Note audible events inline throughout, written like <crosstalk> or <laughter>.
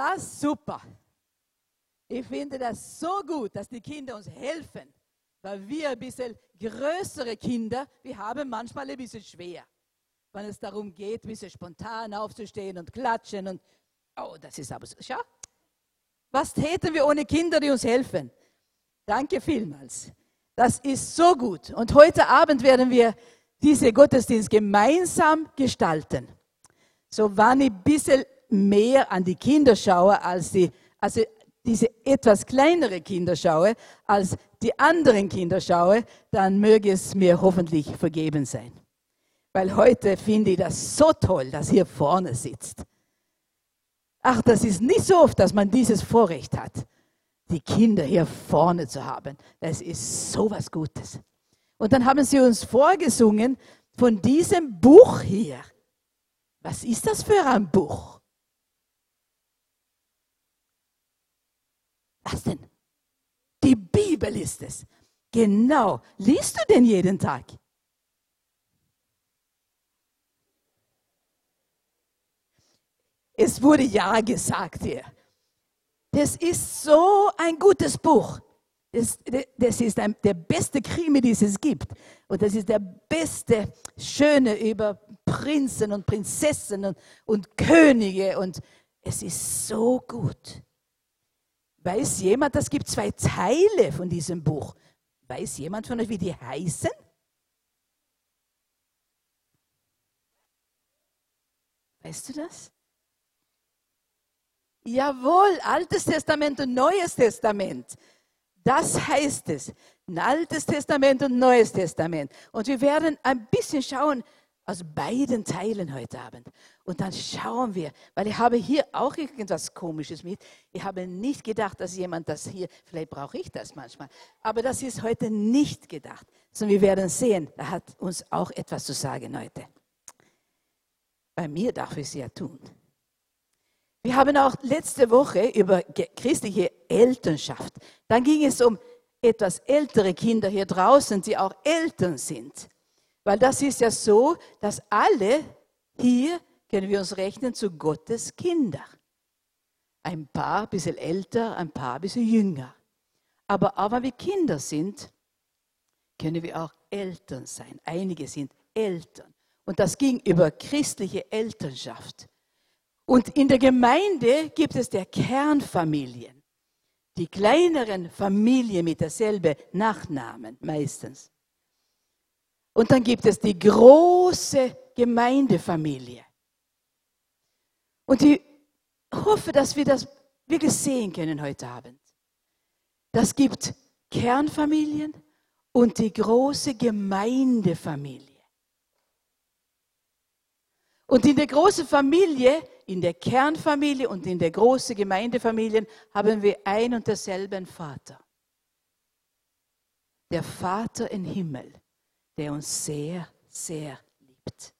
das super. Ich finde das so gut, dass die Kinder uns helfen, weil wir ein bisschen größere Kinder, wir haben manchmal ein bisschen schwer, wenn es darum geht, ein bisschen spontan aufzustehen und klatschen und, oh, das ist aber so, schau, was täten wir ohne Kinder, die uns helfen? Danke vielmals. Das ist so gut. Und heute Abend werden wir diese Gottesdienst gemeinsam gestalten. So wann ich ein bisschen mehr an die Kinder schaue, als die, also diese etwas kleinere Kinder schaue, als die anderen Kinder schaue, dann möge es mir hoffentlich vergeben sein. Weil heute finde ich das so toll, dass hier vorne sitzt. Ach, das ist nicht so oft, dass man dieses Vorrecht hat, die Kinder hier vorne zu haben. Das ist so was Gutes. Und dann haben sie uns vorgesungen von diesem Buch hier. Was ist das für ein Buch? Was denn? Die Bibel ist es. Genau. Liest du denn jeden Tag? Es wurde ja gesagt hier. Das ist so ein gutes Buch. Das, das ist ein, der beste Krimi, den es gibt. Und das ist der beste, schöne über Prinzen und Prinzessinnen und, und Könige. Und es ist so gut. Weiß jemand, es gibt zwei Teile von diesem Buch. Weiß jemand von euch, wie die heißen? Weißt du das? Jawohl, Altes Testament und Neues Testament. Das heißt es. Ein Altes Testament und Neues Testament. Und wir werden ein bisschen schauen aus beiden Teilen heute Abend. Und dann schauen wir, weil ich habe hier auch irgendwas Komisches mit. Ich habe nicht gedacht, dass jemand das hier, vielleicht brauche ich das manchmal, aber das ist heute nicht gedacht. Sondern wir werden sehen, er hat uns auch etwas zu sagen heute. Bei mir darf ich es ja tun. Wir haben auch letzte Woche über christliche Elternschaft. Dann ging es um etwas ältere Kinder hier draußen, die auch Eltern sind. Weil das ist ja so, dass alle hier, können wir uns rechnen, zu Gottes Kinder. Ein paar ein bisschen älter, ein paar ein bisschen jünger. Aber auch wenn wir Kinder sind, können wir auch Eltern sein. Einige sind Eltern. Und das ging über christliche Elternschaft. Und in der Gemeinde gibt es der Kernfamilien, die kleineren Familien mit derselben Nachnamen meistens. Und dann gibt es die große Gemeindefamilie. Und ich hoffe, dass wir das wirklich sehen können heute Abend. Das gibt Kernfamilien und die große Gemeindefamilie. Und in der großen Familie in der Kernfamilie und in der großen Gemeindefamilie haben wir ein und derselben Vater. Der Vater im Himmel, der uns sehr, sehr liebt.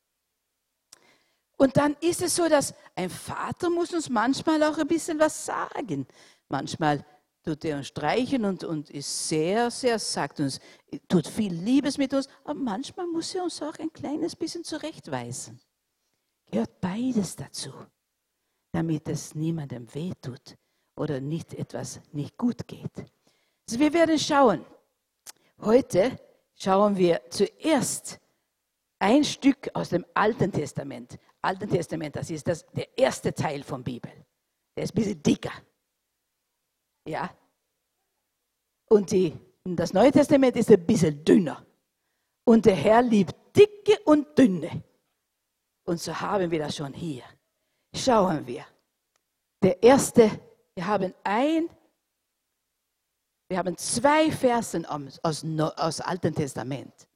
Und dann ist es so, dass ein Vater muss uns manchmal auch ein bisschen was sagen. Manchmal tut er uns streichen und, und ist sehr, sehr, sagt uns, tut viel Liebes mit uns, aber manchmal muss er uns auch ein kleines bisschen zurechtweisen. Gehört beides dazu damit es niemandem wehtut oder nicht etwas nicht gut geht. Also wir werden schauen. Heute schauen wir zuerst ein Stück aus dem Alten Testament. Alten Testament, das ist das, der erste Teil von Bibel. Der ist ein bisschen dicker. Ja. Und die, das Neue Testament ist ein bisschen dünner. Und der Herr liebt dicke und dünne. Und so haben wir das schon hier schauen wir. Der erste, wir haben ein, wir haben zwei Versen aus, aus Alten Testament.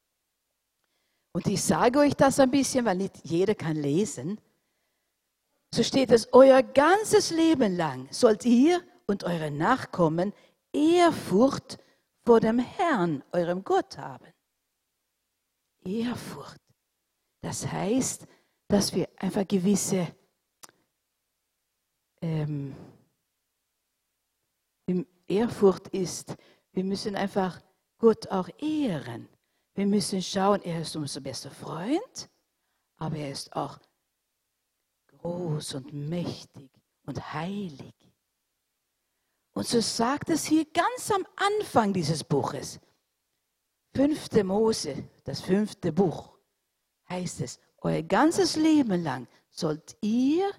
Und ich sage euch das ein bisschen, weil nicht jeder kann lesen. So steht es, euer ganzes Leben lang sollt ihr und eure Nachkommen Ehrfurcht vor dem Herrn, eurem Gott haben. Ehrfurcht. Das heißt, dass wir einfach gewisse ähm, Ehrfurcht ist, wir müssen einfach Gott auch ehren. Wir müssen schauen, er ist unser bester Freund, aber er ist auch groß und mächtig und heilig. Und so sagt es hier ganz am Anfang dieses Buches. Fünfte Mose, das fünfte Buch, heißt es, euer ganzes Leben lang sollt ihr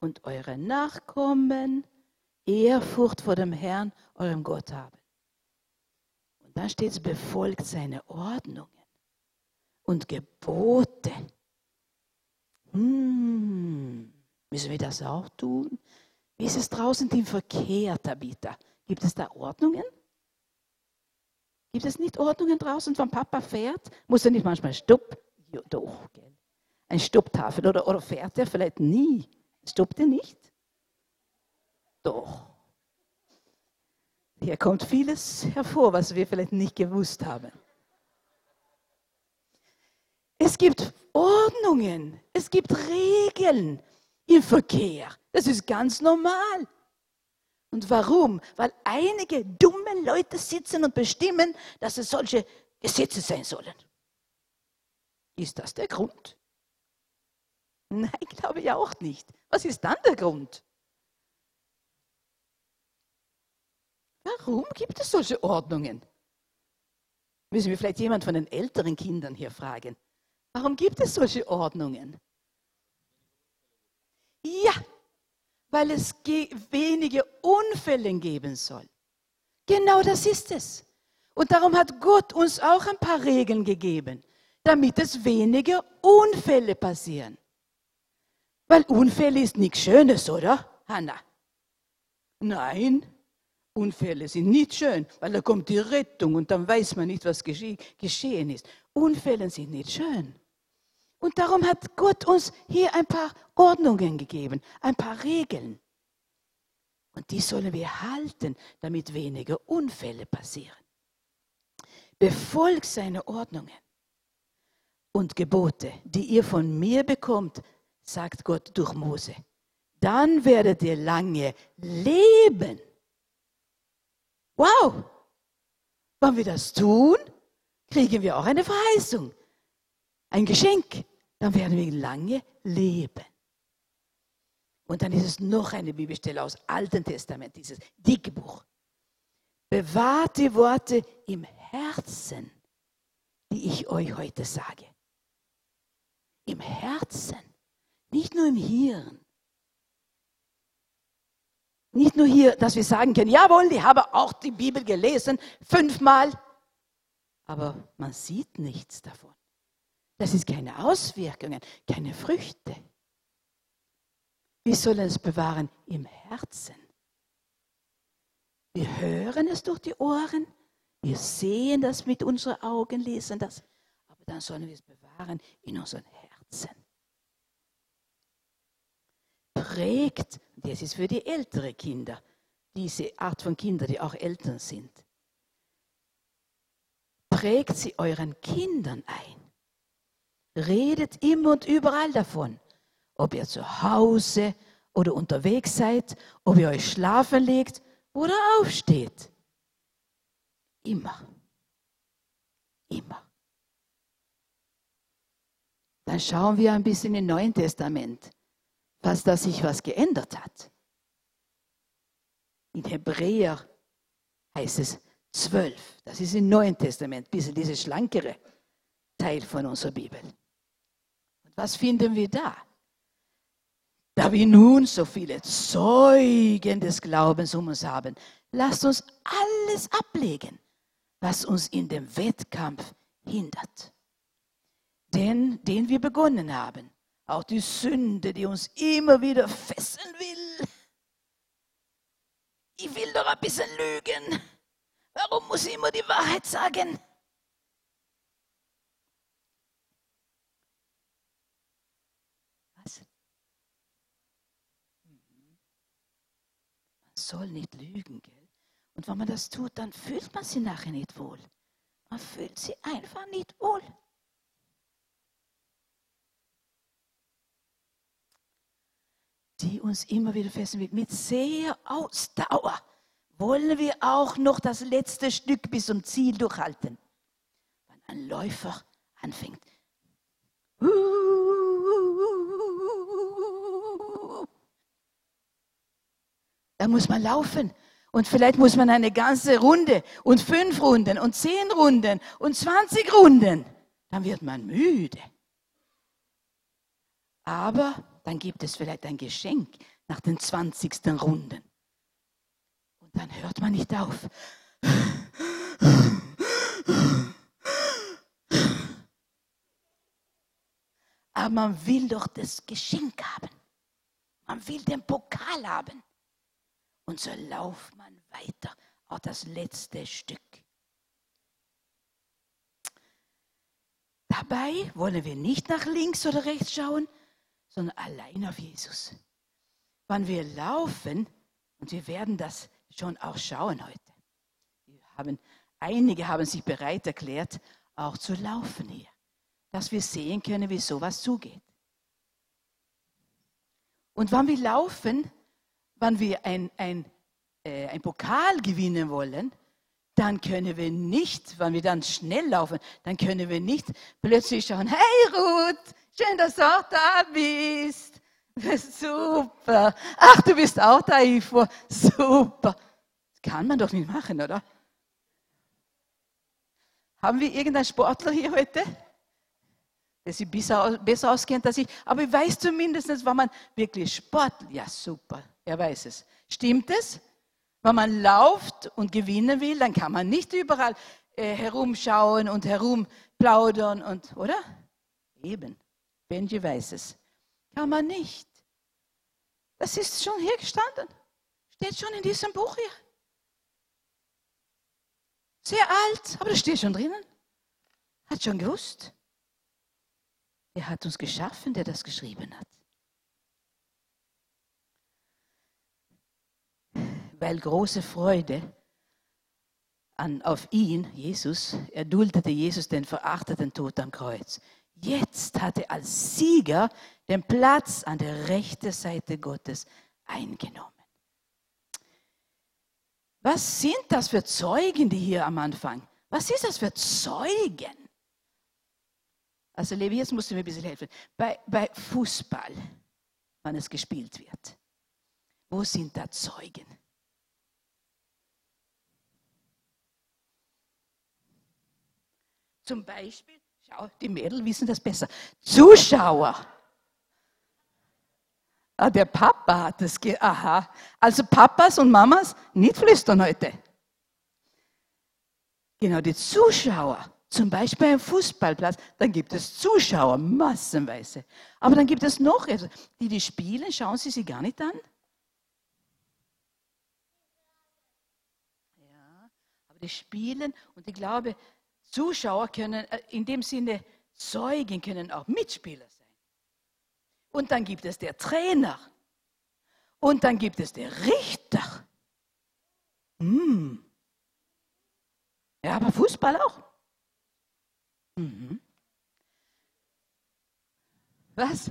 und eure Nachkommen Ehrfurcht vor dem Herrn, eurem Gott haben. Und dann steht es, befolgt seine Ordnungen und Gebote. Hm, müssen wir das auch tun? Wie ist es draußen im Verkehr, Tabitha? Gibt es da Ordnungen? Gibt es nicht Ordnungen draußen, wenn Papa fährt? Muss er nicht manchmal Stopp? Ja, doch, gell. Ein Stopptafel oder, oder fährt er vielleicht nie? Stoppt er nicht? Doch. Hier kommt vieles hervor, was wir vielleicht nicht gewusst haben. Es gibt Ordnungen, es gibt Regeln im Verkehr. Das ist ganz normal. Und warum? Weil einige dumme Leute sitzen und bestimmen, dass es solche Gesetze sein sollen. Ist das der Grund? Nein, glaube ich auch nicht. Was ist dann der Grund? Warum gibt es solche Ordnungen? Müssen wir vielleicht jemand von den älteren Kindern hier fragen. Warum gibt es solche Ordnungen? Ja, weil es wenige Unfälle geben soll. Genau das ist es. Und darum hat Gott uns auch ein paar Regeln gegeben, damit es weniger Unfälle passieren. Weil Unfälle ist nichts Schönes, oder, Hanna? Nein, Unfälle sind nicht schön, weil da kommt die Rettung und dann weiß man nicht, was geschehen ist. Unfälle sind nicht schön. Und darum hat Gott uns hier ein paar Ordnungen gegeben, ein paar Regeln. Und die sollen wir halten, damit weniger Unfälle passieren. Befolgt seine Ordnungen und Gebote, die ihr von mir bekommt, sagt Gott durch Mose. Dann werdet ihr lange leben. Wow! Wenn wir das tun, kriegen wir auch eine Verheißung, ein Geschenk dann werden wir lange leben. Und dann ist es noch eine Bibelstelle aus Alten Testament, dieses dicke Buch. Bewahrt die Worte im Herzen, die ich euch heute sage. Im Herzen, nicht nur im Hirn. Nicht nur hier, dass wir sagen können, jawohl, ich habe auch die Bibel gelesen, fünfmal, aber man sieht nichts davon. Das ist keine Auswirkungen, keine Früchte. Wir sollen es bewahren im Herzen. Wir hören es durch die Ohren, wir sehen das mit unseren Augen, lesen das, aber dann sollen wir es bewahren in unseren Herzen. Prägt, das ist für die älteren Kinder, diese Art von Kindern, die auch Eltern sind. Prägt sie euren Kindern ein. Redet immer und überall davon. Ob ihr zu Hause oder unterwegs seid, ob ihr euch schlafen legt oder aufsteht. Immer. Immer. Dann schauen wir ein bisschen im Neuen Testament, was da sich was geändert hat. In Hebräer heißt es zwölf. Das ist im Neuen Testament, ein bisschen dieses schlankere Teil von unserer Bibel. Was finden wir da? Da wir nun so viele Zeugen des Glaubens um uns haben, lasst uns alles ablegen, was uns in dem Wettkampf hindert. Den, den wir begonnen haben, auch die Sünde, die uns immer wieder fesseln will. Ich will doch ein bisschen lügen. Warum muss ich immer die Wahrheit sagen? soll nicht lügen. Gell? Und wenn man das tut, dann fühlt man sich nachher nicht wohl. Man fühlt sich einfach nicht wohl. Die uns immer wieder fesseln mit sehr Ausdauer wollen wir auch noch das letzte Stück bis zum Ziel durchhalten. Wenn ein Läufer anfängt, dann muss man laufen. Und vielleicht muss man eine ganze Runde und fünf Runden und zehn Runden und zwanzig Runden. Dann wird man müde. Aber dann gibt es vielleicht ein Geschenk nach den zwanzigsten Runden. Und dann hört man nicht auf. Aber man will doch das Geschenk haben. Man will den Pokal haben. Und so lauft man weiter auf das letzte Stück. Dabei wollen wir nicht nach links oder rechts schauen, sondern allein auf Jesus. Wann wir laufen, und wir werden das schon auch schauen heute. Haben, einige haben sich bereit erklärt, auch zu laufen hier, dass wir sehen können, wie sowas zugeht. Und wenn wir laufen, wenn wir ein, ein, äh, ein Pokal gewinnen wollen, dann können wir nicht, wenn wir dann schnell laufen, dann können wir nicht plötzlich schauen, hey Ruth, schön, dass du auch da bist. Super. Ach, du bist auch da, Ivo. Super. Kann man doch nicht machen, oder? Haben wir irgendeinen Sportler hier heute? der sich besser, auskennt als ich. Aber ich weiß zumindest, wenn man wirklich Sport, ja super, er weiß es. Stimmt es? Wenn man läuft und gewinnen will, dann kann man nicht überall äh, herumschauen und herumplaudern und, oder? Eben. Benji weiß es. Kann man nicht. Das ist schon hier gestanden. Steht schon in diesem Buch hier. Sehr alt, aber das steht schon drinnen. Hat schon gewusst. Er hat uns geschaffen, der das geschrieben hat. Weil große Freude an, auf ihn, Jesus, er duldete Jesus den verachteten Tod am Kreuz. Jetzt hat er als Sieger den Platz an der rechten Seite Gottes eingenommen. Was sind das für Zeugen, die hier am Anfang? Was ist das für Zeugen? Also Levi, jetzt musst du mir ein bisschen helfen. Bei, bei Fußball, wann es gespielt wird, wo sind da Zeugen? Zum Beispiel, die Mädel wissen das besser. Zuschauer. Ah, der Papa hat es, aha. Also Papas und Mamas nicht flüstern heute. Genau, die Zuschauer. Zum Beispiel ein Fußballplatz, dann gibt es Zuschauer, massenweise. Aber dann gibt es noch etwas. Die, die spielen, schauen Sie sie gar nicht an? Ja, aber die spielen und ich glaube, Zuschauer können, äh, in dem Sinne, Zeugen können auch Mitspieler sein. Und dann gibt es der Trainer. Und dann gibt es der Richter. Hm. Ja, aber Fußball auch. Mhm. Was?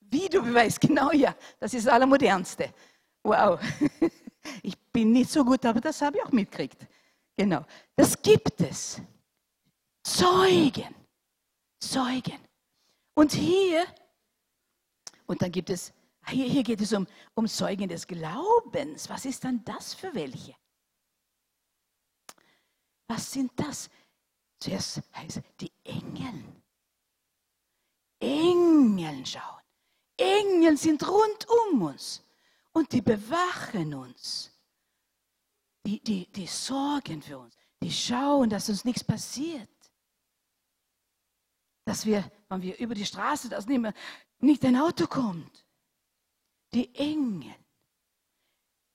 Videobeweis, genau ja. Das ist das Allermodernste. Wow. <laughs> Ich bin nicht so gut, aber das habe ich auch mitgekriegt. Genau. Das gibt es. Zeugen. Zeugen. Und hier, und dann gibt es, hier, hier geht es um, um Zeugen des Glaubens. Was ist dann das für welche? Was sind das? Zuerst heißt die Engel. Engel schauen. Engel sind rund um uns und die bewachen uns. Die, die, die sorgen für uns. Die schauen, dass uns nichts passiert. Dass wir, wenn wir über die Straße, dass nicht, nicht ein Auto kommt. Die Engel,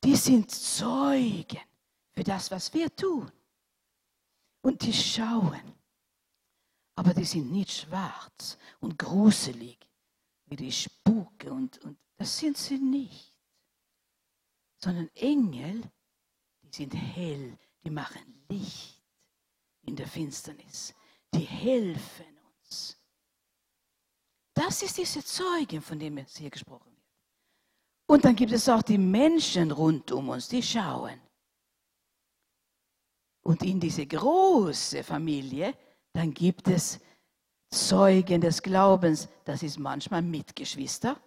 die sind Zeugen für das, was wir tun. Und die schauen. Aber die sind nicht schwarz und gruselig wie die Spuke und, und das sind sie nicht. Sondern Engel, die sind hell, die machen Licht in der Finsternis. Die helfen uns. Das ist diese Zeugen, von dem es hier gesprochen wird. Und dann gibt es auch die Menschen rund um uns, die schauen. Und in diese große Familie, dann gibt es Zeugen des Glaubens. Das ist manchmal Mitgeschwister,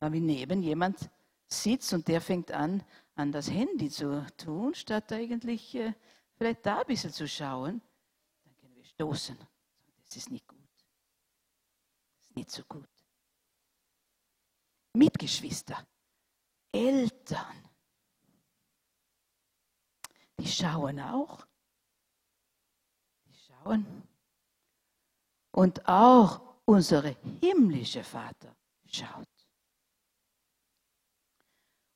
weil neben jemand sitzt und der fängt an, an das Handy zu tun, statt eigentlich äh, vielleicht da ein bisschen zu schauen, dann können wir stoßen. Das ist nicht gut. Das ist nicht so gut. Mitgeschwister, Eltern, die schauen auch. Die schauen. Und auch unser himmlischer Vater schaut.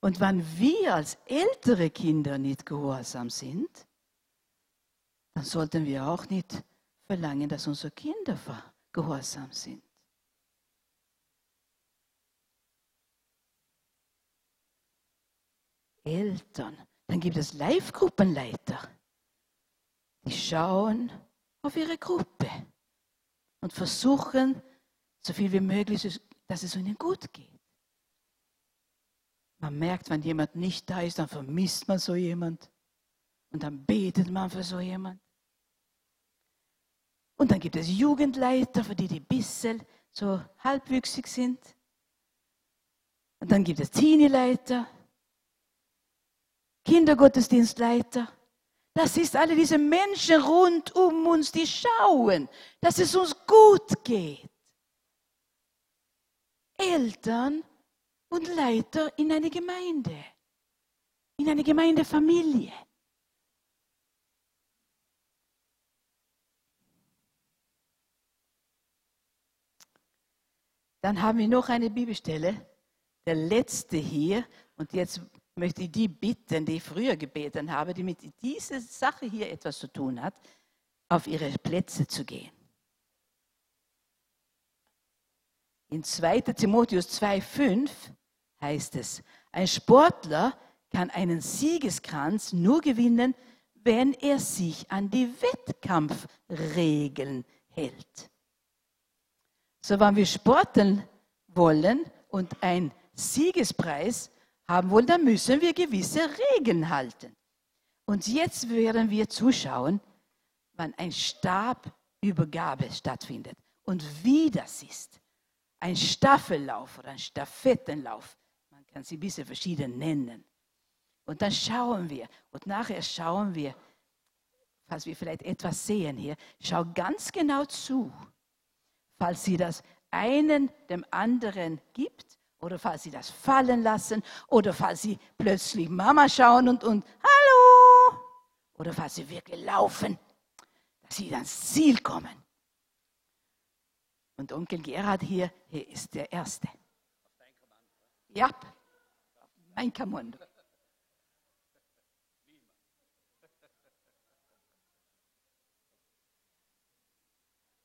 Und wenn wir als ältere Kinder nicht gehorsam sind, dann sollten wir auch nicht verlangen, dass unsere Kinder gehorsam sind. Eltern, dann gibt es Live-Gruppenleiter, die schauen auf ihre Gruppe und versuchen, so viel wie möglich, dass es ihnen gut geht. Man merkt, wenn jemand nicht da ist, dann vermisst man so jemand. Und dann betet man für so jemand. Und dann gibt es Jugendleiter, für die die bisschen so halbwüchsig sind. Und dann gibt es Teenie-Leiter, Kindergottesdienstleiter. Das ist alle diese Menschen rund um uns, die schauen, dass es uns gut geht. Eltern und Leiter in eine Gemeinde, in eine Gemeindefamilie. Dann haben wir noch eine Bibelstelle, der letzte hier. Und jetzt möchte ich die bitten, die ich früher gebeten habe, die mit dieser Sache hier etwas zu tun hat, auf ihre Plätze zu gehen. In 2. Timotheus 2,5 heißt es, ein Sportler kann einen Siegeskranz nur gewinnen, wenn er sich an die Wettkampfregeln hält. So, wenn wir sporten wollen und einen Siegespreis haben wollen, dann müssen wir gewisse Regeln halten. Und jetzt werden wir zuschauen, wann ein Stabübergabe stattfindet und wie das ist. Ein Staffellauf oder ein Stafettenlauf kann sie ein bisschen verschieden nennen. Und dann schauen wir und nachher schauen wir, falls wir vielleicht etwas sehen hier, schau ganz genau zu, falls sie das einen dem anderen gibt oder falls sie das fallen lassen oder falls sie plötzlich Mama schauen und, und Hallo oder falls sie wirklich laufen, dass sie ans Ziel kommen. Und Onkel Gerhard hier, hier ist der Erste. Ja. Mein Kamundo.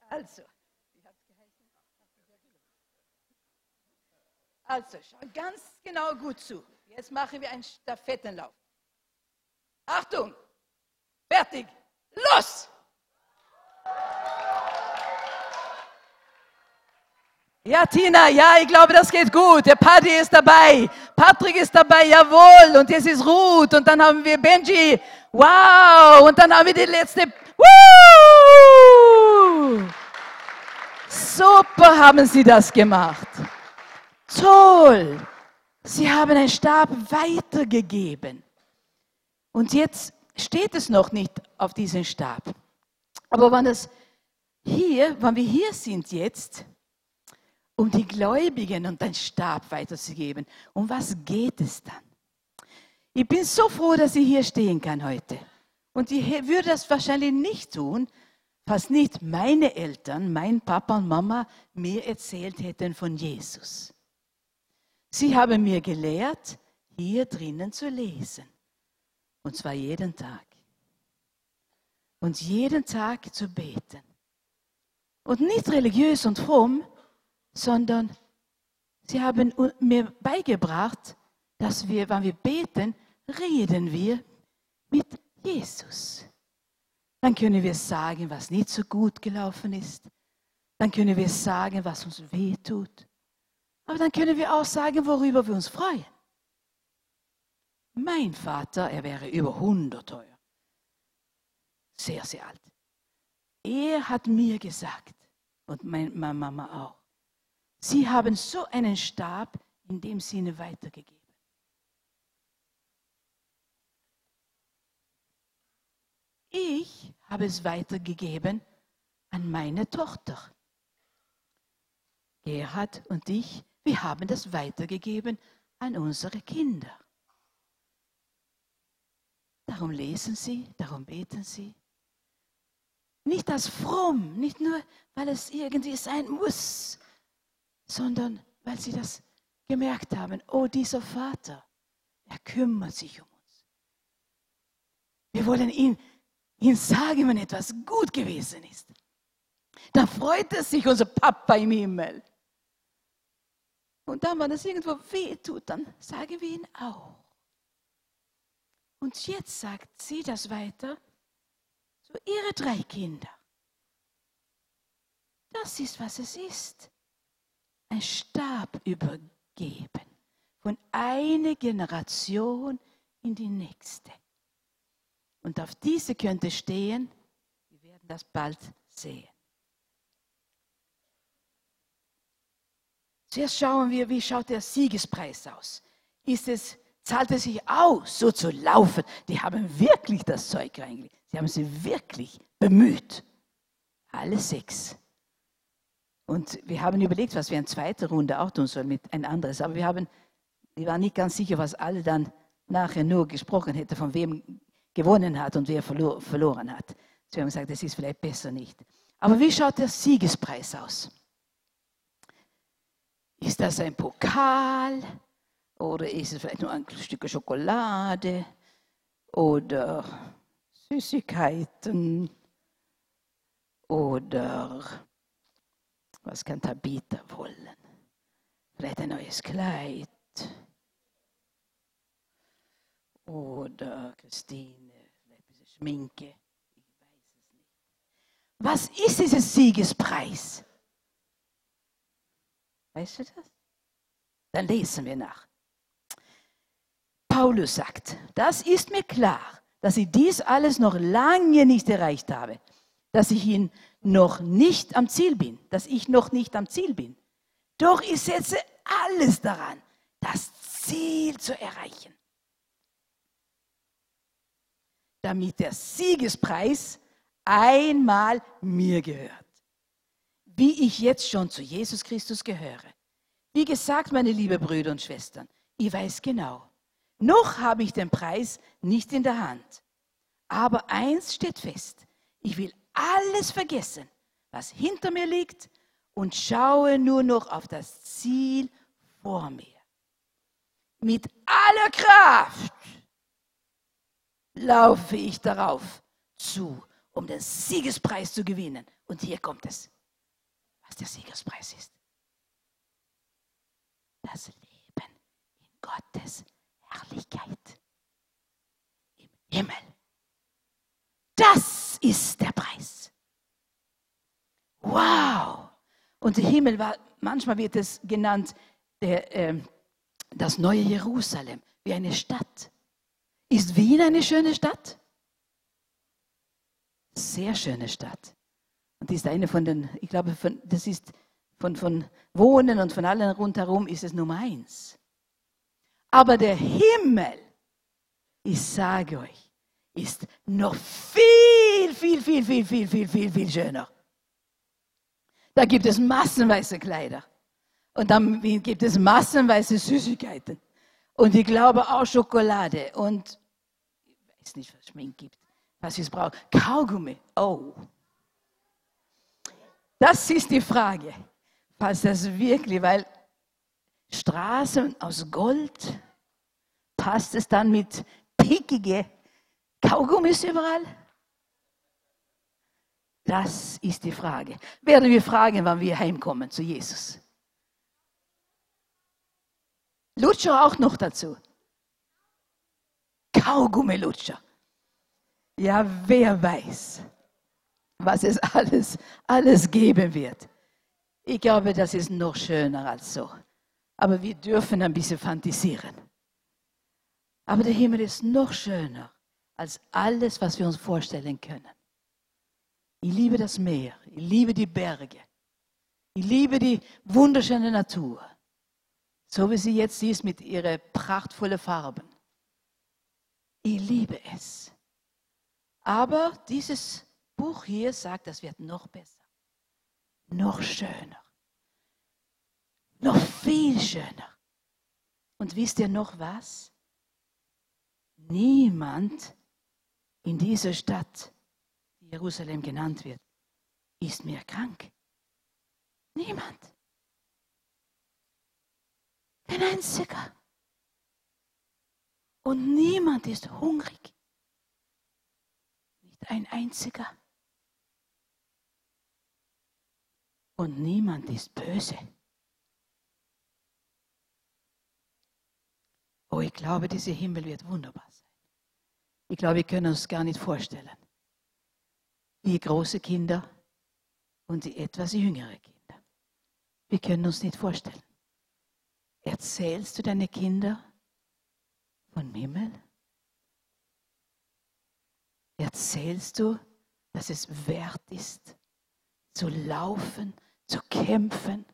Also? Also, schau ganz genau gut zu. Jetzt machen wir einen Stafettenlauf. Achtung! Fertig! Los! Ja, Tina, ja, ich glaube, das geht gut. Der Paddy ist dabei. Patrick ist dabei, jawohl. Und jetzt ist Ruth. Und dann haben wir Benji. Wow. Und dann haben wir die letzte. Woo! Super haben sie das gemacht. Toll. Sie haben einen Stab weitergegeben. Und jetzt steht es noch nicht auf diesem Stab. Aber wenn das hier, wenn wir hier sind jetzt, um die Gläubigen und den Stab weiterzugeben. Um was geht es dann? Ich bin so froh, dass ich hier stehen kann heute. Und ich würde das wahrscheinlich nicht tun, falls nicht meine Eltern, mein Papa und Mama mir erzählt hätten von Jesus. Sie haben mir gelehrt, hier drinnen zu lesen. Und zwar jeden Tag. Und jeden Tag zu beten. Und nicht religiös und fromm, sondern sie haben mir beigebracht, dass wir, wenn wir beten, reden wir mit Jesus. Dann können wir sagen, was nicht so gut gelaufen ist. Dann können wir sagen, was uns weh tut. Aber dann können wir auch sagen, worüber wir uns freuen. Mein Vater, er wäre über 100 teuer. Sehr, sehr alt. Er hat mir gesagt, und meine Mama auch, Sie haben so einen Stab in dem Sinne weitergegeben. Ich habe es weitergegeben an meine Tochter. Gerhard und ich, wir haben das weitergegeben an unsere Kinder. Darum lesen sie, darum beten sie. Nicht als fromm, nicht nur, weil es irgendwie sein muss, sondern weil sie das gemerkt haben, oh, dieser Vater, er kümmert sich um uns. Wir wollen ihn, ihn sagen, wenn etwas gut gewesen ist. Dann freut er sich, unser Papa im Himmel. Und dann, wenn es irgendwo weh tut, dann sagen wir ihn auch. Und jetzt sagt sie das weiter zu ihre drei Kinder. Das ist, was es ist. Ein Stab übergeben von einer Generation in die nächste. Und auf diese könnte stehen, wir werden das bald sehen. Zuerst schauen wir, wie schaut der Siegespreis aus. Ist es, zahlt es sich aus, so zu laufen? Die haben wirklich das Zeug reingelegt. Sie haben sich wirklich bemüht. Alle sechs. Und wir haben überlegt, was wir in zweiter Runde auch tun sollen mit ein anderes. Aber wir haben, wir waren nicht ganz sicher, was alle dann nachher nur gesprochen hätten, von wem gewonnen hat und wer verlor, verloren hat. Wir haben gesagt, das ist vielleicht besser nicht. Aber wie schaut der Siegespreis aus? Ist das ein Pokal oder ist es vielleicht nur ein Stück Schokolade oder Süßigkeiten oder was kann Tabitha wollen? Vielleicht ein neues Kleid oder Christine, vielleicht ein bisschen Schminke. Ich weiß es nicht. Was ist dieser Siegespreis? Weißt du das? Dann lesen wir nach. Paulus sagt, das ist mir klar, dass ich dies alles noch lange nicht erreicht habe, dass ich ihn noch nicht am Ziel bin, dass ich noch nicht am Ziel bin. Doch ich setze alles daran, das Ziel zu erreichen, damit der Siegespreis einmal mir gehört wie ich jetzt schon zu Jesus Christus gehöre. Wie gesagt, meine liebe Brüder und Schwestern, ich weiß genau, noch habe ich den Preis nicht in der Hand. Aber eins steht fest, ich will alles vergessen, was hinter mir liegt und schaue nur noch auf das Ziel vor mir. Mit aller Kraft laufe ich darauf zu, um den Siegespreis zu gewinnen. Und hier kommt es was der Siegespreis ist. Das Leben in Gottes Herrlichkeit im Himmel. Das ist der Preis. Wow! Und der Himmel war, manchmal wird es genannt, der, äh, das neue Jerusalem, wie eine Stadt. Ist Wien eine schöne Stadt? Sehr schöne Stadt. Und ist eine von den, ich glaube, von, das ist von, von Wohnen und von allen rundherum ist es Nummer eins. Aber der Himmel, ich sage euch, ist noch viel, viel, viel, viel, viel, viel, viel, viel schöner. Da gibt es massenweise Kleider. Und dann gibt es massenweise Süßigkeiten. Und ich glaube auch Schokolade. Und ich weiß nicht, was Schmink gibt, was es braucht. Kaugummi. Oh. Das ist die Frage. Passt das wirklich? Weil Straßen aus Gold, passt es dann mit pickige Kaugummis überall? Das ist die Frage. Werden wir fragen, wann wir heimkommen zu Jesus. Lutscher auch noch dazu. Kaugummi-Lutscher. Ja, wer weiß was es alles, alles geben wird. Ich glaube, das ist noch schöner als so. Aber wir dürfen ein bisschen fantasieren. Aber der Himmel ist noch schöner als alles, was wir uns vorstellen können. Ich liebe das Meer, ich liebe die Berge, ich liebe die wunderschöne Natur, so wie sie jetzt ist mit ihren prachtvollen Farben. Ich liebe es. Aber dieses Buch hier sagt, das wird noch besser, noch schöner, noch viel schöner. Und wisst ihr noch was? Niemand in dieser Stadt, Jerusalem genannt wird, ist mehr krank. Niemand. Kein einziger. Und niemand ist hungrig. Nicht ein einziger. Und niemand ist böse. Oh, ich glaube, dieser Himmel wird wunderbar sein. Ich glaube, wir können uns gar nicht vorstellen, wie große Kinder und die etwas jüngere Kinder. Wir können uns nicht vorstellen. Erzählst du deine Kinder vom Himmel? Erzählst du, dass es wert ist, zu laufen, zu kämpfen,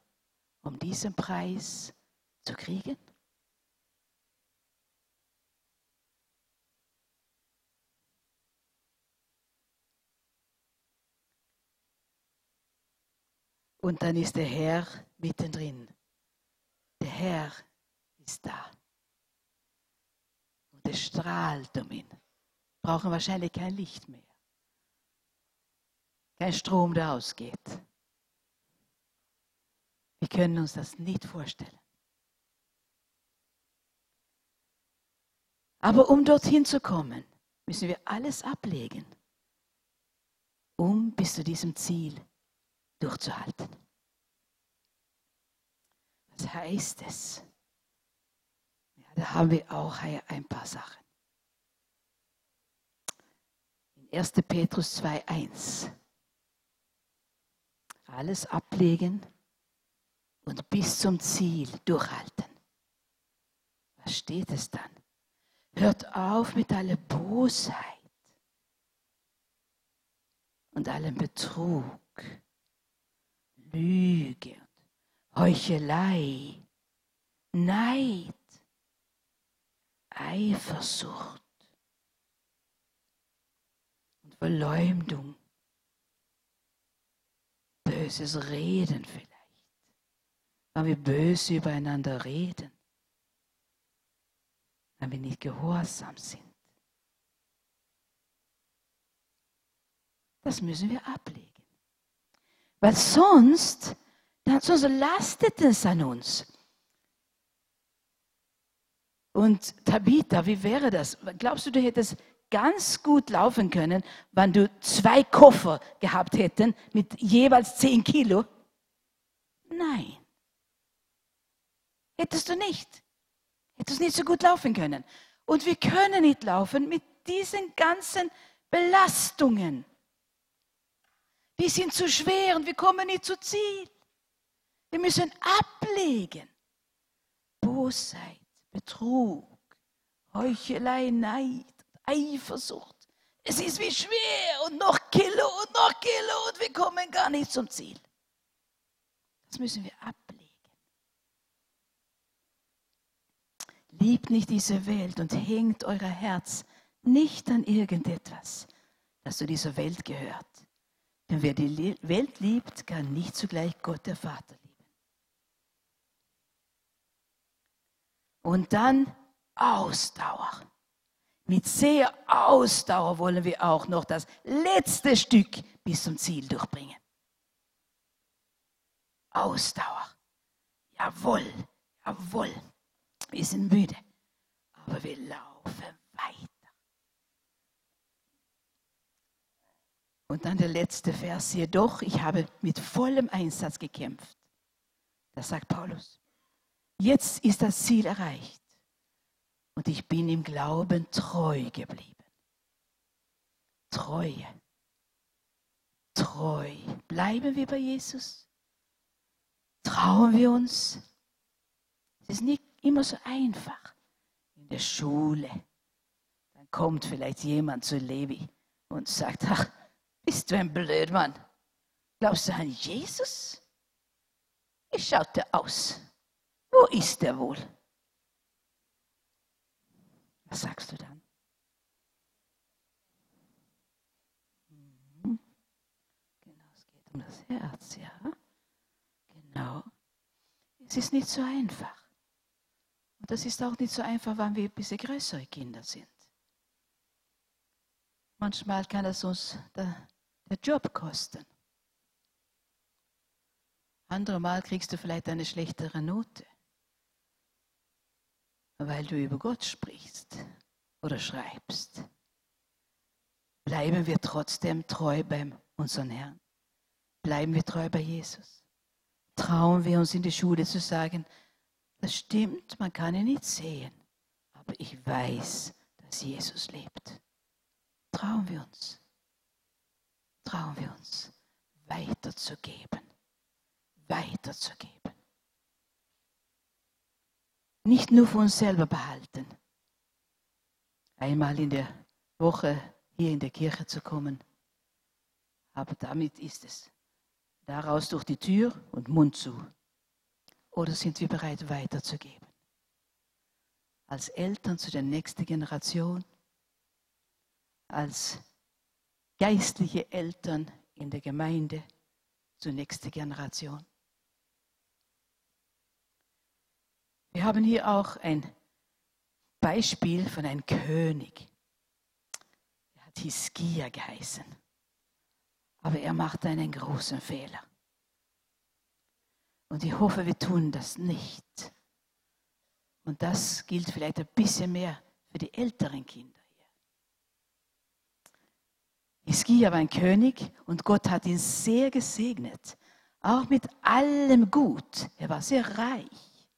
um diesen Preis zu kriegen? Und dann ist der Herr mittendrin. Der Herr ist da. Und es strahlt um ihn. Brauchen wahrscheinlich kein Licht mehr. Kein Strom, der ausgeht. Wir können uns das nicht vorstellen. Aber um dorthin zu kommen, müssen wir alles ablegen, um bis zu diesem Ziel durchzuhalten. Was heißt es? Ja, da haben wir auch ein paar Sachen. In 1. Petrus 2.1 alles ablegen und bis zum Ziel durchhalten. Was steht es dann? Hört auf mit aller Bosheit und allem Betrug Lüge, Heuchelei, Neid, Eifersucht und Verleumdung, böses Reden vielleicht, weil wir böse übereinander reden, weil wir nicht gehorsam sind. Das müssen wir ablegen. Weil sonst, sonst lastet es an uns. Und Tabitha, wie wäre das? Glaubst du, du hättest ganz gut laufen können, wenn du zwei Koffer gehabt hätten mit jeweils zehn Kilo? Nein. Hättest du nicht. Hättest nicht so gut laufen können. Und wir können nicht laufen mit diesen ganzen Belastungen. Die sind zu schwer und wir kommen nicht zu Ziel. Wir müssen ablegen. Bosheit, Betrug, Heuchelei, Neid, Eifersucht. Es ist wie schwer und noch Kilo und noch Kilo und wir kommen gar nicht zum Ziel. Das müssen wir ablegen. Liebt nicht diese Welt und hängt euer Herz nicht an irgendetwas, das zu dieser Welt gehört. Denn wer die Welt liebt, kann nicht zugleich Gott der Vater lieben. Und dann Ausdauer. Mit sehr Ausdauer wollen wir auch noch das letzte Stück bis zum Ziel durchbringen. Ausdauer. Jawohl, jawohl. Wir sind müde, aber wir laufen weiter. Und dann der letzte Vers, jedoch, ich habe mit vollem Einsatz gekämpft. Das sagt Paulus. Jetzt ist das Ziel erreicht und ich bin im Glauben treu geblieben. Treue. Treu. Bleiben wir bei Jesus? Trauen wir uns? Es ist nicht immer so einfach. In der Schule, dann kommt vielleicht jemand zu Levi und sagt, ach, bist du ein Blödmann? Glaubst du an Jesus? Wie schaut er aus? Wo ist er wohl? Was sagst du dann? Mhm. Genau, es geht um das Herz, ja. Genau. Es ist nicht so einfach. Und das ist auch nicht so einfach, wenn wir ein bisschen größere Kinder sind. Manchmal kann es uns der der Job kosten. Andere Mal kriegst du vielleicht eine schlechtere Note, weil du über Gott sprichst oder schreibst. Bleiben wir trotzdem treu bei unserem Herrn. Bleiben wir treu bei Jesus. Trauen wir uns in die Schule zu sagen, das stimmt, man kann ihn nicht sehen, aber ich weiß, dass Jesus lebt. Trauen wir uns. Trauen wir uns, weiterzugeben. Weiterzugeben. Nicht nur für uns selber behalten. Einmal in der Woche hier in der Kirche zu kommen. Aber damit ist es. Daraus durch die Tür und Mund zu. Oder sind wir bereit weiterzugeben? Als Eltern zu der nächsten Generation, als geistliche Eltern in der Gemeinde zur nächsten Generation. Wir haben hier auch ein Beispiel von einem König. Hiskia geheißen. Aber er machte einen großen Fehler. Und ich hoffe, wir tun das nicht. Und das gilt vielleicht ein bisschen mehr für die älteren Kinder. Hiskia war ein König und Gott hat ihn sehr gesegnet. Auch mit allem Gut. Er war sehr reich.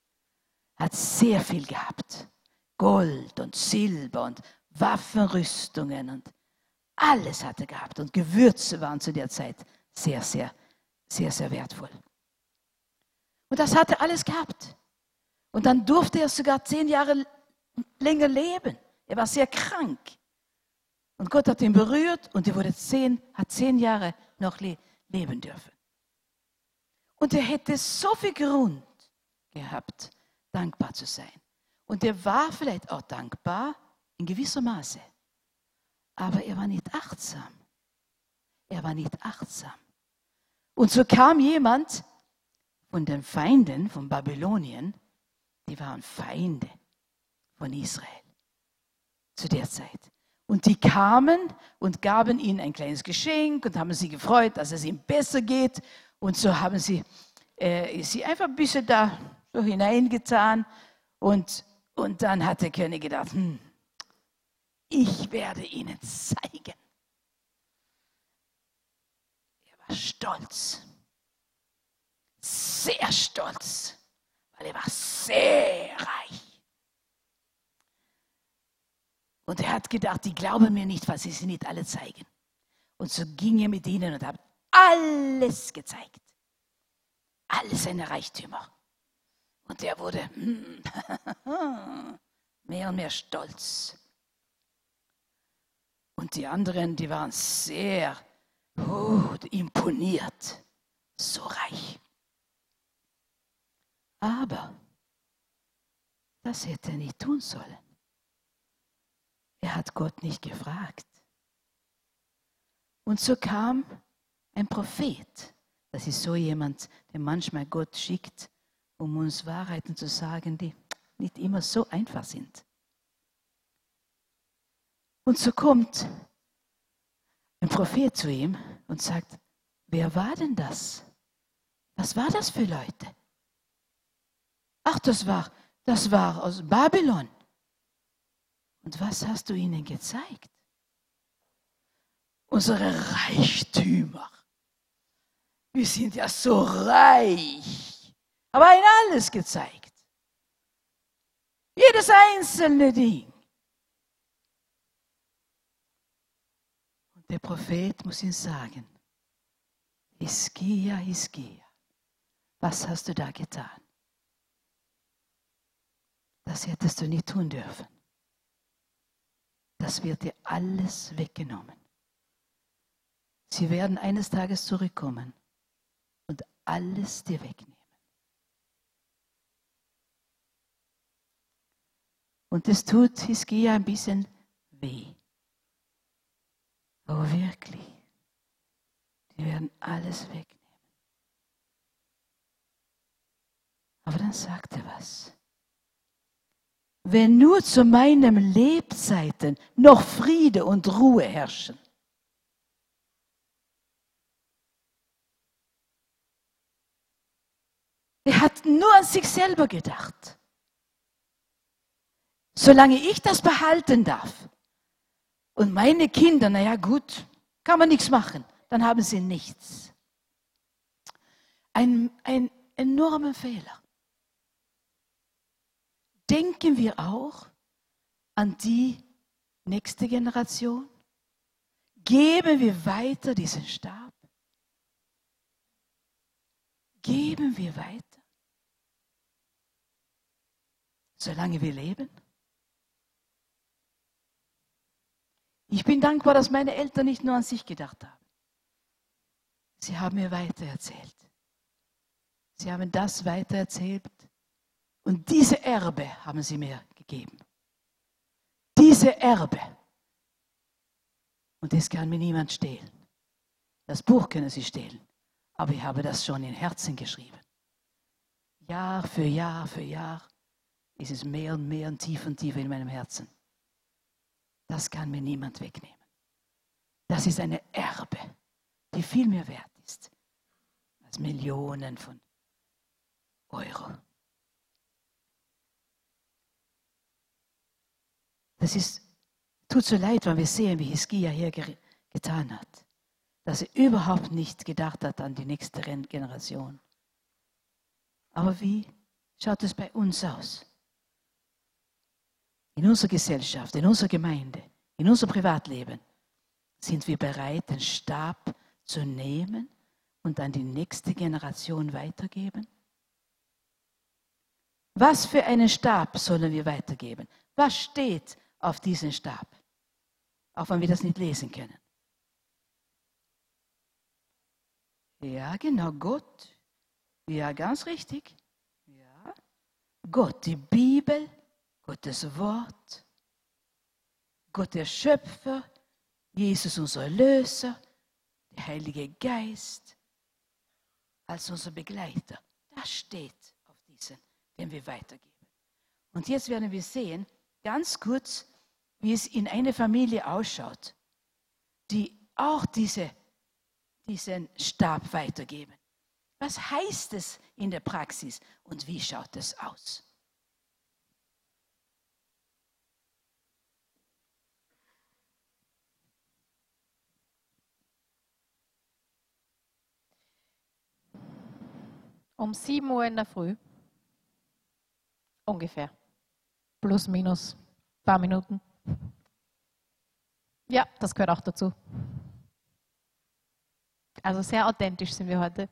Hat sehr viel gehabt. Gold und Silber und Waffenrüstungen und alles hatte gehabt und Gewürze waren zu der Zeit sehr, sehr, sehr, sehr wertvoll. Und das hatte alles gehabt. Und dann durfte er sogar zehn Jahre länger leben. Er war sehr krank. Und Gott hat ihn berührt und er wurde zehn, hat zehn Jahre noch le leben dürfen. Und er hätte so viel Grund gehabt, dankbar zu sein. Und er war vielleicht auch dankbar in gewisser Maße. Aber er war nicht achtsam. Er war nicht achtsam. Und so kam jemand von den Feinden von Babylonien, die waren Feinde von Israel zu der Zeit. Und die kamen und gaben ihnen ein kleines Geschenk und haben sie gefreut, dass es ihm besser geht. Und so haben sie äh, sie einfach ein bisschen da so hineingetan. Und, und dann hat der König gedacht, hm, ich werde ihnen zeigen. Er war stolz, sehr stolz, weil er war sehr reich. Und er hat gedacht, die glauben mir nicht, was sie sie nicht alle zeigen. Und so ging er mit ihnen und hat alles gezeigt. Alle seine Reichtümer. Und er wurde hm, <laughs> mehr und mehr stolz. Und die anderen, die waren sehr oh, imponiert. So reich. Aber das hätte er nicht tun sollen. Er hat Gott nicht gefragt. Und so kam ein Prophet. Das ist so jemand, der manchmal Gott schickt, um uns Wahrheiten zu sagen, die nicht immer so einfach sind. Und so kommt ein Prophet zu ihm und sagt, wer war denn das? Was war das für Leute? Ach, das war, das war aus Babylon. Und was hast du ihnen gezeigt? Unsere Reichtümer. Wir sind ja so reich. Aber ihnen alles gezeigt. Jedes einzelne Ding. Der Prophet muss ihn sagen, Hiskia, Hiskia, was hast du da getan? Das hättest du nicht tun dürfen. Das wird dir alles weggenommen. Sie werden eines Tages zurückkommen und alles dir wegnehmen. Und es tut Hiskia ein bisschen weh. Oh, wirklich. Sie werden alles wegnehmen. Aber dann sagt er was. Wenn nur zu meinem Lebzeiten noch Friede und Ruhe herrschen. Er hat nur an sich selber gedacht. Solange ich das behalten darf und meine Kinder, naja gut, kann man nichts machen, dann haben sie nichts. Ein, ein enormer Fehler. Denken wir auch an die nächste Generation? Geben wir weiter diesen Stab? Geben wir weiter? Solange wir leben? Ich bin dankbar, dass meine Eltern nicht nur an sich gedacht haben. Sie haben mir weitererzählt. Sie haben das weitererzählt. Und diese Erbe haben sie mir gegeben. Diese Erbe. Und das kann mir niemand stehlen. Das Buch können sie stehlen. Aber ich habe das schon in Herzen geschrieben. Jahr für Jahr für Jahr ist es mehr und mehr und tiefer und tiefer in meinem Herzen. Das kann mir niemand wegnehmen. Das ist eine Erbe, die viel mehr wert ist als Millionen von Euro. Das ist, tut so leid, wenn wir sehen, wie Hiskia hier getan hat. Dass er überhaupt nicht gedacht hat an die nächste Generation. Aber wie schaut es bei uns aus? in unserer Gesellschaft, in unserer Gemeinde, in unser Privatleben, sind wir bereit, den Stab zu nehmen und an die nächste Generation weitergeben? Was für einen Stab sollen wir weitergeben? Was steht auf diesem Stab? Auch wenn wir das nicht lesen können. Ja, genau, Gott. Ja, ganz richtig. Ja. Gott, die Bibel, Gottes Wort, Gott der Schöpfer, Jesus unser Erlöser, der Heilige Geist als unser Begleiter. Das steht auf diesen, den wir weitergeben. Und jetzt werden wir sehen, ganz kurz, wie es in einer Familie ausschaut, die auch diese, diesen Stab weitergeben. Was heißt es in der Praxis und wie schaut es aus? Um 7 Uhr in der Früh. Ungefähr. Plus, minus, paar Minuten. Ja, das gehört auch dazu. Also sehr authentisch sind wir heute.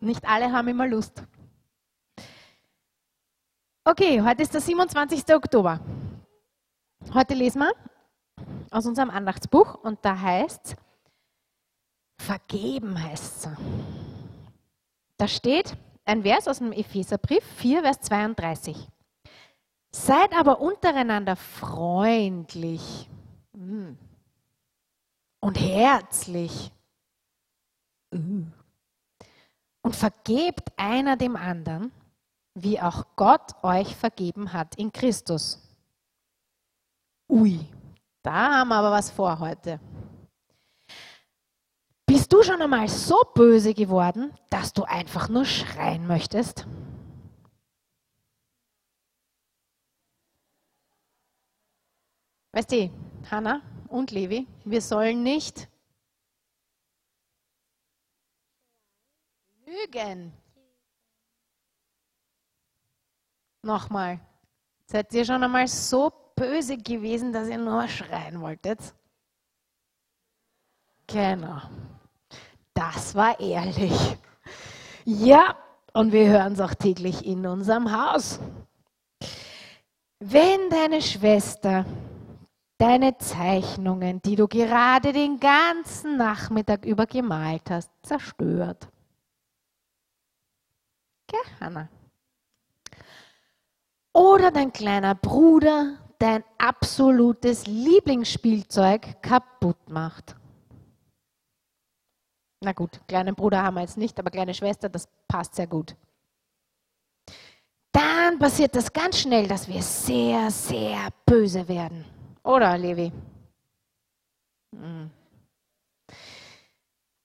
Nicht alle haben immer Lust. Okay, heute ist der 27. Oktober. Heute lesen wir aus unserem Andachtsbuch und da heißt Vergeben heißt es. Da steht ein Vers aus dem Epheserbrief 4, Vers 32. Seid aber untereinander freundlich hm, und herzlich uh, und vergebt einer dem anderen, wie auch Gott euch vergeben hat in Christus. Ui, da haben wir aber was vor heute. Bist du schon einmal so böse geworden, dass du einfach nur schreien möchtest? Weißt du, Hanna und Levi, wir sollen nicht lügen. Nochmal, seid ihr schon einmal so böse gewesen, dass ihr nur schreien wolltet? Genau. Das war ehrlich. Ja, und wir hören es auch täglich in unserem Haus. Wenn deine Schwester deine Zeichnungen, die du gerade den ganzen Nachmittag über gemalt hast, zerstört. Gell, Hanna? Oder dein kleiner Bruder dein absolutes Lieblingsspielzeug kaputt macht. Na gut, kleinen Bruder haben wir jetzt nicht, aber kleine Schwester, das passt sehr gut. Dann passiert das ganz schnell, dass wir sehr, sehr böse werden. Oder, Levi?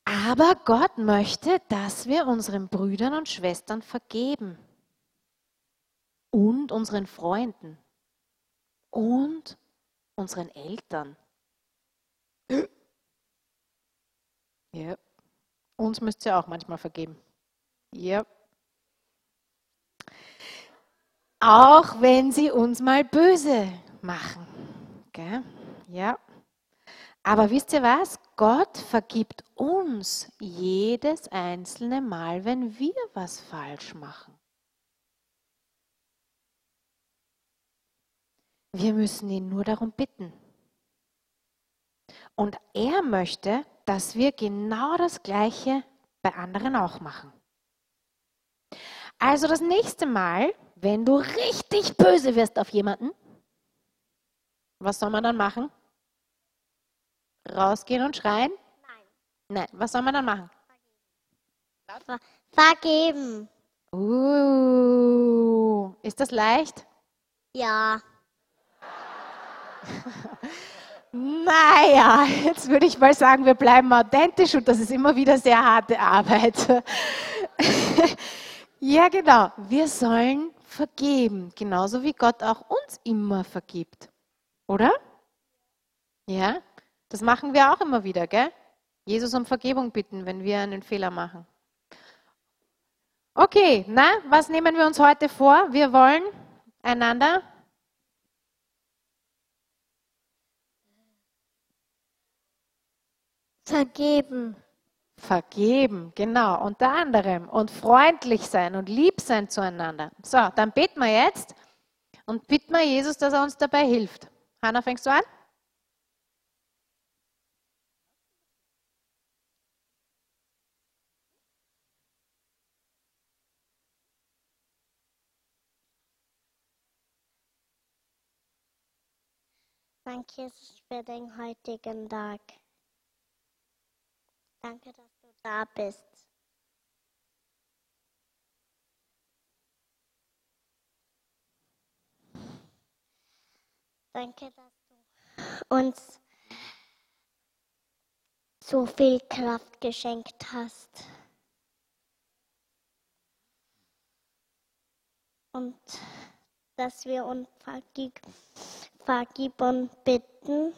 Aber Gott möchte, dass wir unseren Brüdern und Schwestern vergeben. Und unseren Freunden. Und unseren Eltern. Ja. Uns müsst ihr auch manchmal vergeben. Ja. Auch wenn sie uns mal böse machen. Gell? Ja. Aber wisst ihr was? Gott vergibt uns jedes einzelne Mal, wenn wir was falsch machen. Wir müssen ihn nur darum bitten. Und er möchte, dass wir genau das Gleiche bei anderen auch machen. Also das nächste Mal, wenn du richtig böse wirst auf jemanden, was soll man dann machen? Rausgehen und schreien? Nein. Nein. Was soll man dann machen? Vergeben. Uh, ist das leicht? Ja. <laughs> Naja, jetzt würde ich mal sagen, wir bleiben authentisch und das ist immer wieder sehr harte Arbeit. <laughs> ja, genau. Wir sollen vergeben, genauso wie Gott auch uns immer vergibt. Oder? Ja, das machen wir auch immer wieder, gell? Jesus um Vergebung bitten, wenn wir einen Fehler machen. Okay, na, was nehmen wir uns heute vor? Wir wollen einander Vergeben. Vergeben, genau, unter anderem. Und freundlich sein und lieb sein zueinander. So, dann beten wir jetzt und bitten wir Jesus, dass er uns dabei hilft. Hanna, fängst du an? Danke, für den heutigen Tag. Danke, dass du da bist. Danke, dass du uns so viel Kraft geschenkt hast. Und dass wir uns vergib, vergib und bitten.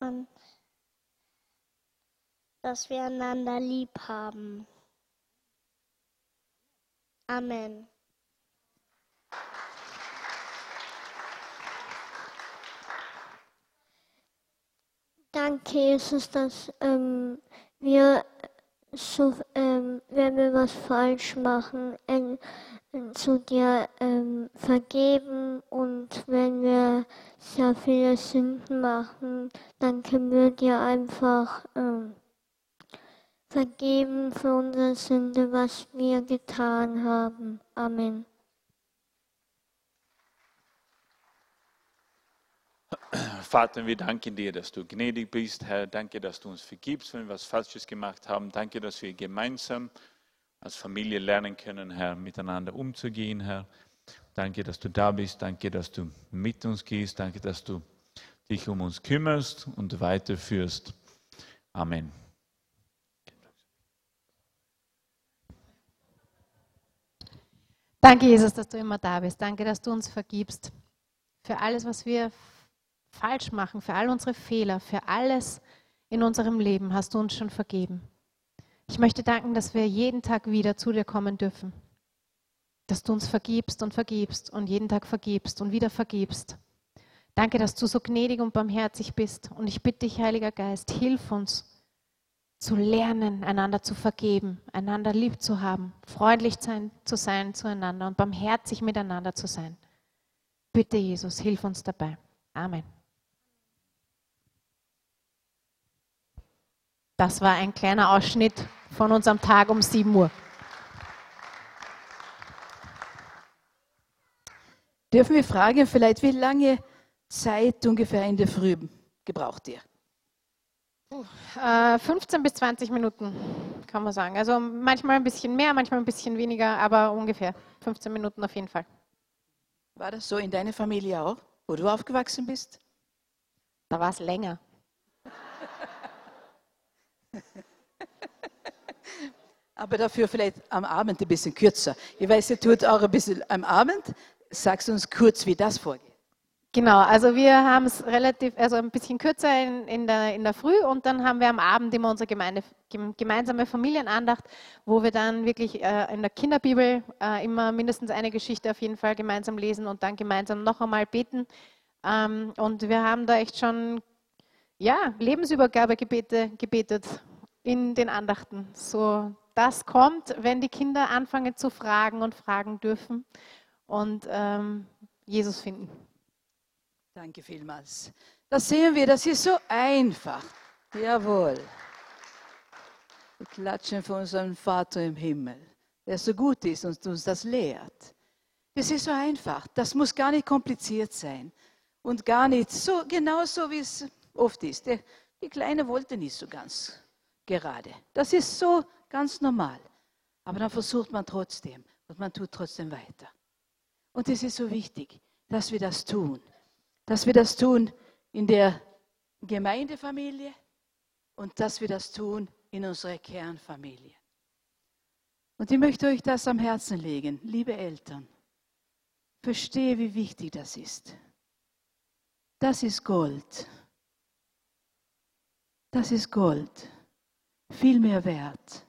Und dass wir einander lieb haben. Amen. Danke, Jesus, dass ähm, wir so, ähm, wenn wir was falsch machen, äh, zu dir ähm, vergeben und wenn wir sehr viele Sünden machen, dann können wir dir einfach ähm, vergeben für unsere Sünde, was wir getan haben. Amen. Vater, wir danken dir, dass du gnädig bist, Herr. Danke, dass du uns vergibst, wenn wir was Falsches gemacht haben. Danke, dass wir gemeinsam als Familie lernen können, Herr, miteinander umzugehen, Herr. Danke, dass du da bist. Danke, dass du mit uns gehst. Danke, dass du dich um uns kümmerst und weiterführst. Amen. Danke, Jesus, dass du immer da bist. Danke, dass du uns vergibst für alles, was wir falsch machen, für all unsere Fehler, für alles in unserem Leben hast du uns schon vergeben. Ich möchte danken, dass wir jeden Tag wieder zu dir kommen dürfen. Dass du uns vergibst und vergibst und jeden Tag vergibst und wieder vergibst. Danke, dass du so gnädig und barmherzig bist. Und ich bitte dich, Heiliger Geist, hilf uns zu lernen, einander zu vergeben, einander lieb zu haben, freundlich sein, zu sein zueinander und barmherzig miteinander zu sein. Bitte, Jesus, hilf uns dabei. Amen. Das war ein kleiner Ausschnitt von unserem Tag um 7 Uhr. Dürfen wir fragen, vielleicht, wie lange Zeit ungefähr in der Früh gebraucht ihr? Äh, 15 bis 20 Minuten, kann man sagen. Also manchmal ein bisschen mehr, manchmal ein bisschen weniger, aber ungefähr 15 Minuten auf jeden Fall. War das so in deiner Familie auch, wo du aufgewachsen bist? Da war es länger. <laughs> Aber dafür vielleicht am Abend ein bisschen kürzer. Ich weiß, ihr tut auch ein bisschen am Abend. Sagst du uns kurz, wie das vorgeht. Genau, also wir haben es relativ, also ein bisschen kürzer in, in, der, in der Früh und dann haben wir am Abend immer unsere Gemeinde, gemeinsame Familienandacht, wo wir dann wirklich äh, in der Kinderbibel äh, immer mindestens eine Geschichte auf jeden Fall gemeinsam lesen und dann gemeinsam noch einmal beten. Ähm, und wir haben da echt schon ja, Lebensübergabegebete gebetet in den Andachten. So, das kommt, wenn die Kinder anfangen zu fragen und fragen dürfen und ähm, Jesus finden. Danke vielmals. Da sehen wir, das ist so einfach. Jawohl. Wir klatschen für unseren Vater im Himmel, der so gut ist und uns das lehrt. Das ist so einfach. Das muss gar nicht kompliziert sein. Und gar nicht so, genau so, wie es oft ist. Die, die Kleine wollte nicht so ganz gerade. Das ist so ganz normal. Aber dann versucht man trotzdem und man tut trotzdem weiter. Und es ist so wichtig, dass wir das tun. Dass wir das tun in der Gemeindefamilie und dass wir das tun in unserer Kernfamilie. Und ich möchte euch das am Herzen legen, liebe Eltern. Verstehe, wie wichtig das ist. Das ist Gold. Das ist Gold. Viel mehr wert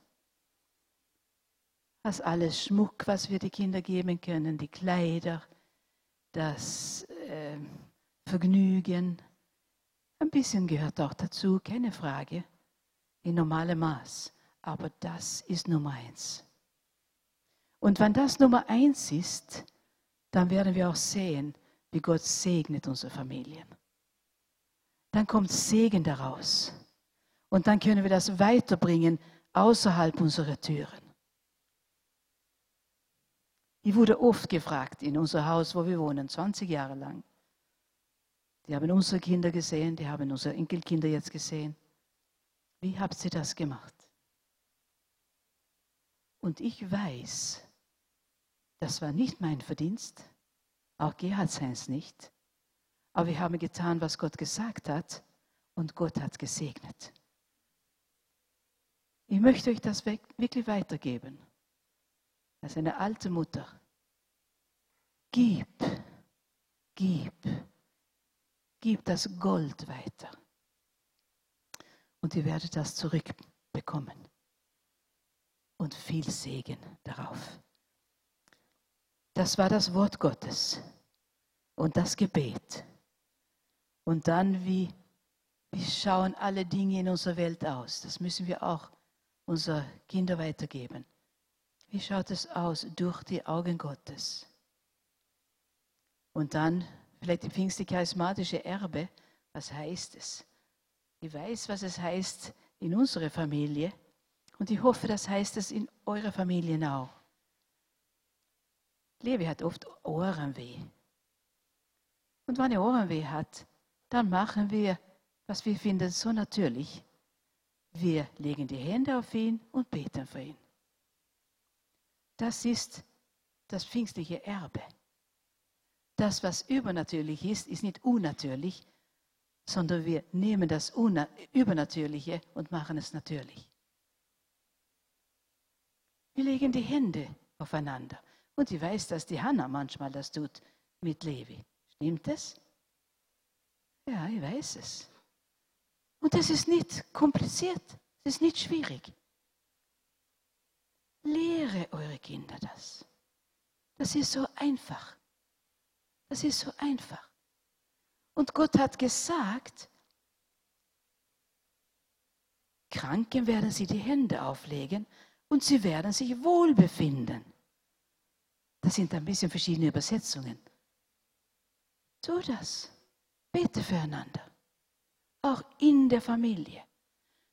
als alles Schmuck, was wir die Kinder geben können, die Kleider, das äh, Vergnügen. Ein bisschen gehört auch dazu, keine Frage, in normalem Maß. Aber das ist Nummer eins. Und wenn das Nummer eins ist, dann werden wir auch sehen, wie Gott segnet unsere Familien. Dann kommt Segen daraus. Und dann können wir das weiterbringen außerhalb unserer Türen. Ich wurde oft gefragt in unser Haus, wo wir wohnen, 20 Jahre lang. Die haben unsere Kinder gesehen, die haben unsere Enkelkinder jetzt gesehen. Wie habt ihr das gemacht? Und ich weiß, das war nicht mein Verdienst, auch Gerhard seins nicht. Aber wir haben getan, was Gott gesagt hat und Gott hat gesegnet. Ich möchte euch das wirklich weitergeben. Als eine alte Mutter. Gib, gib, gib das Gold weiter. Und ihr werdet das zurückbekommen. Und viel Segen darauf. Das war das Wort Gottes und das Gebet. Und dann, wie, wie schauen alle Dinge in unserer Welt aus? Das müssen wir auch unsere Kinder weitergeben. Wie schaut es aus durch die Augen Gottes? Und dann vielleicht die pfingstlich-charismatische Erbe. Was heißt es? Ich weiß, was es heißt in unserer Familie. Und ich hoffe, das heißt es in eurer Familie auch. Levi hat oft Ohrenweh. Und wenn er Ohrenweh hat, dann machen wir, was wir finden, so natürlich. Wir legen die Hände auf ihn und beten für ihn. Das ist das pfingstliche Erbe. Das, was übernatürlich ist, ist nicht unnatürlich, sondern wir nehmen das Übernatürliche und machen es natürlich. Wir legen die Hände aufeinander. Und ich weiß, dass die Hanna manchmal das tut mit Levi. Stimmt es? Ja, ich weiß es. Und es ist nicht kompliziert, es ist nicht schwierig. Lehre eure Kinder das. Das ist so einfach. Das ist so einfach. Und Gott hat gesagt, Kranken werden sie die Hände auflegen und sie werden sich wohlbefinden. Das sind ein bisschen verschiedene Übersetzungen. Tu das. Bete füreinander auch in der Familie,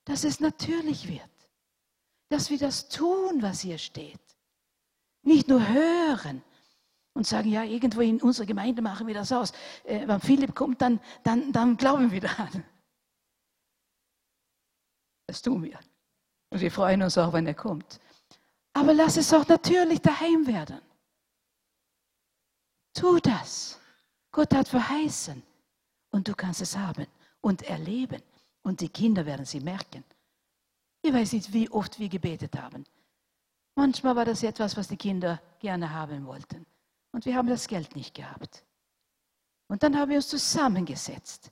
dass es natürlich wird, dass wir das tun, was hier steht. Nicht nur hören, und sagen, ja, irgendwo in unserer Gemeinde machen wir das aus. Äh, wenn Philipp kommt, dann, dann, dann glauben wir daran. Das tun wir. Und wir freuen uns auch, wenn er kommt. Aber lass es auch natürlich daheim werden. Tu das. Gott hat verheißen. Und du kannst es haben und erleben. Und die Kinder werden sie merken. Ich weiß nicht, wie oft wir gebetet haben. Manchmal war das etwas, was die Kinder gerne haben wollten. Und wir haben das Geld nicht gehabt. Und dann haben wir uns zusammengesetzt.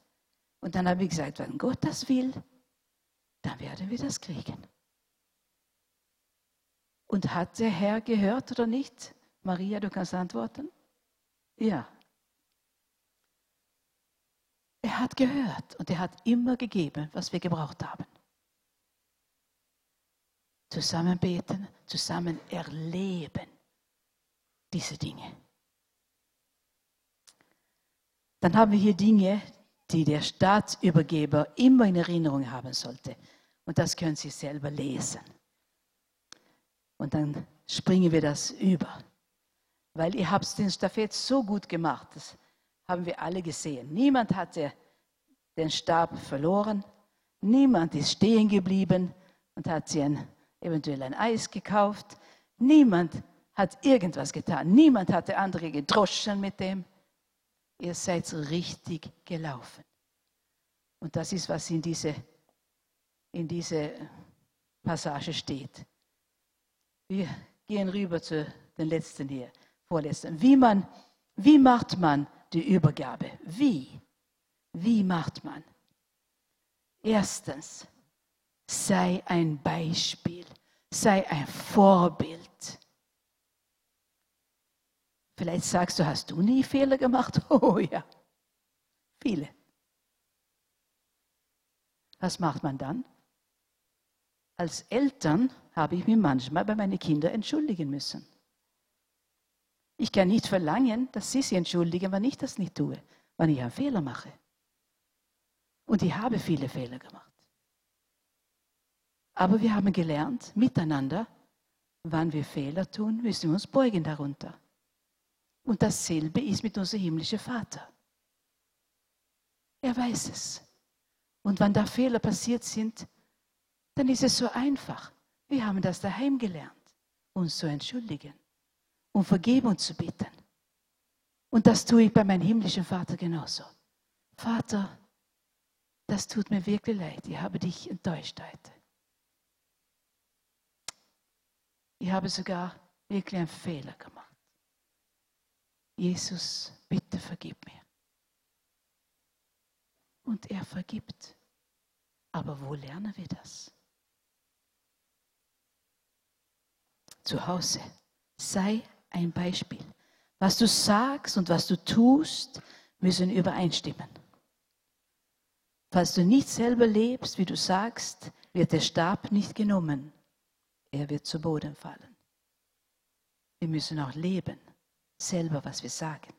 Und dann haben wir gesagt, wenn Gott das will, dann werden wir das kriegen. Und hat der Herr gehört oder nicht? Maria, du kannst antworten. Ja. Er hat gehört und er hat immer gegeben, was wir gebraucht haben. Zusammen beten, zusammen erleben diese Dinge. Dann haben wir hier Dinge, die der Staatsübergeber immer in Erinnerung haben sollte. Und das können Sie selber lesen. Und dann springen wir das über. Weil ihr habt den Stafett so gut gemacht, das haben wir alle gesehen. Niemand hatte den Stab verloren, niemand ist stehen geblieben und hat sich ein, eventuell ein Eis gekauft, niemand hat irgendwas getan, niemand hatte andere gedroschen mit dem ihr seid richtig gelaufen. Und das ist, was in diese, in diese Passage steht. Wir gehen rüber zu den letzten hier, vorletzten. Wie, man, wie macht man die Übergabe? Wie? Wie macht man? Erstens, sei ein Beispiel, sei ein Vorbild. Vielleicht sagst du, hast du nie Fehler gemacht? <laughs> Oh ja, viele. Was macht man dann? Als Eltern habe ich mich manchmal bei meinen Kindern entschuldigen müssen. Ich kann nicht verlangen, dass sie sich entschuldigen, wenn ich das nicht tue, wenn ich einen Fehler mache. Und ich habe viele Fehler gemacht. Aber wir haben gelernt, miteinander, wann wir Fehler tun, müssen wir uns beugen darunter. Und dasselbe ist mit unserem himmlischen Vater. Er weiß es. Und wenn da Fehler passiert sind, dann ist es so einfach. Wir haben das daheim gelernt, uns zu entschuldigen, um Vergebung zu bitten. Und das tue ich bei meinem himmlischen Vater genauso. Vater, das tut mir wirklich leid. Ich habe dich enttäuscht heute. Ich habe sogar wirklich einen Fehler gemacht. Jesus, bitte vergib mir. Und er vergibt. Aber wo lernen wir das? Zu Hause. Sei ein Beispiel. Was du sagst und was du tust, müssen übereinstimmen. Falls du nicht selber lebst, wie du sagst, wird der Stab nicht genommen. Er wird zu Boden fallen. Wir müssen auch leben selber, was wir sagen,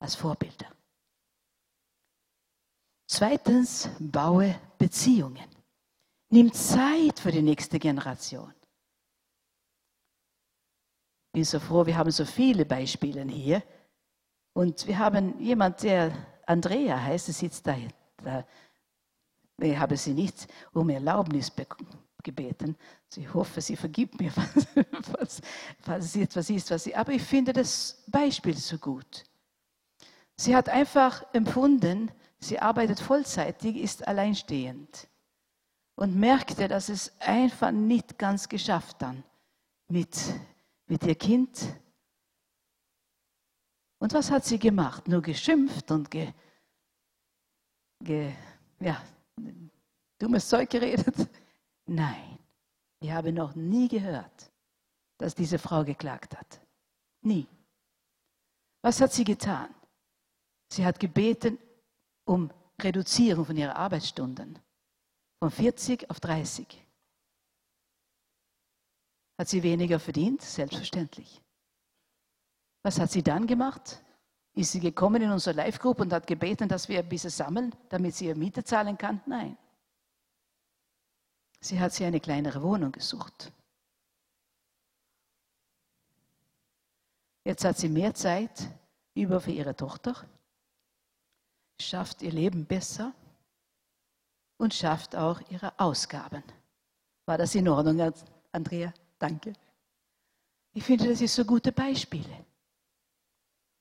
als Vorbilder. Zweitens, baue Beziehungen. Nimm Zeit für die nächste Generation. Ich bin so froh, wir haben so viele Beispiele hier. Und wir haben jemand, der Andrea heißt, sitzt da. da. Ich habe sie nicht um Erlaubnis gebeten. Ich hoffe, sie vergibt mir, falls, falls es etwas ist, was sie. Aber ich finde das Beispiel so gut. Sie hat einfach empfunden, sie arbeitet vollzeitig, ist alleinstehend und merkte, dass es einfach nicht ganz geschafft dann mit, mit ihr Kind. Und was hat sie gemacht? Nur geschimpft und ge, ge, ja, dummes Zeug geredet? <laughs> Nein, ich habe noch nie gehört, dass diese Frau geklagt hat. Nie. Was hat sie getan? Sie hat gebeten um Reduzierung von ihren Arbeitsstunden von 40 auf 30. Hat sie weniger verdient? Selbstverständlich. Was hat sie dann gemacht? Ist sie gekommen in unsere Live-Gruppe und hat gebeten, dass wir ein bisschen sammeln, damit sie ihre Miete zahlen kann? Nein. Sie hat sich eine kleinere Wohnung gesucht. Jetzt hat sie mehr Zeit über für ihre Tochter, schafft ihr Leben besser und schafft auch ihre Ausgaben. War das in Ordnung, Andrea? Danke. Ich finde, das ist so gute Beispiele.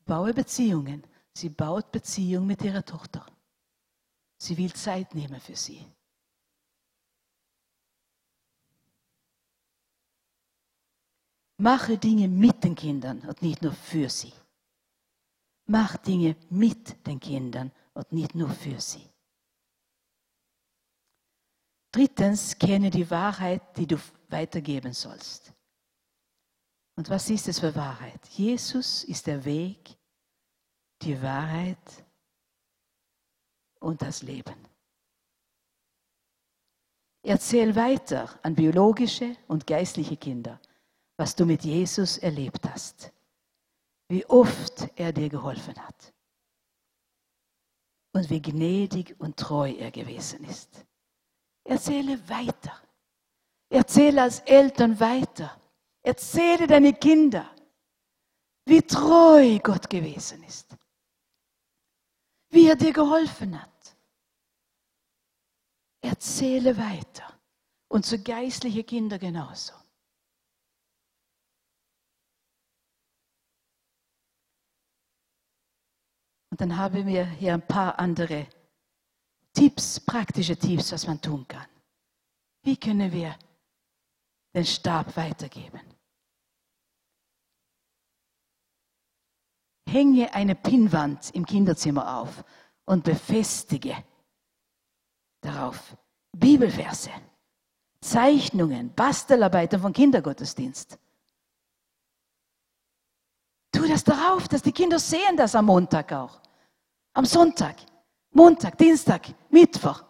Baue Beziehungen. Sie baut Beziehung mit ihrer Tochter. Sie will Zeit nehmen für sie. Mache Dinge mit den Kindern und nicht nur für sie. Mach Dinge mit den Kindern und nicht nur für sie. Drittens, kenne die Wahrheit, die du weitergeben sollst. Und was ist es für Wahrheit? Jesus ist der Weg, die Wahrheit und das Leben. Erzähl weiter an biologische und geistliche Kinder was du mit Jesus erlebt hast, wie oft er dir geholfen hat und wie gnädig und treu er gewesen ist. Erzähle weiter. Erzähle als Eltern weiter. Erzähle deine Kinder, wie treu Gott gewesen ist. Wie er dir geholfen hat. Erzähle weiter. Und zu geistliche Kinder genauso. Und dann haben wir hier ein paar andere Tipps, praktische Tipps, was man tun kann. Wie können wir den Stab weitergeben? Hänge eine Pinnwand im Kinderzimmer auf und befestige darauf Bibelverse, Zeichnungen, Bastelarbeiten von Kindergottesdienst. Tu das darauf, dass die Kinder sehen das am Montag auch. Am Sonntag, Montag, Dienstag, Mittwoch,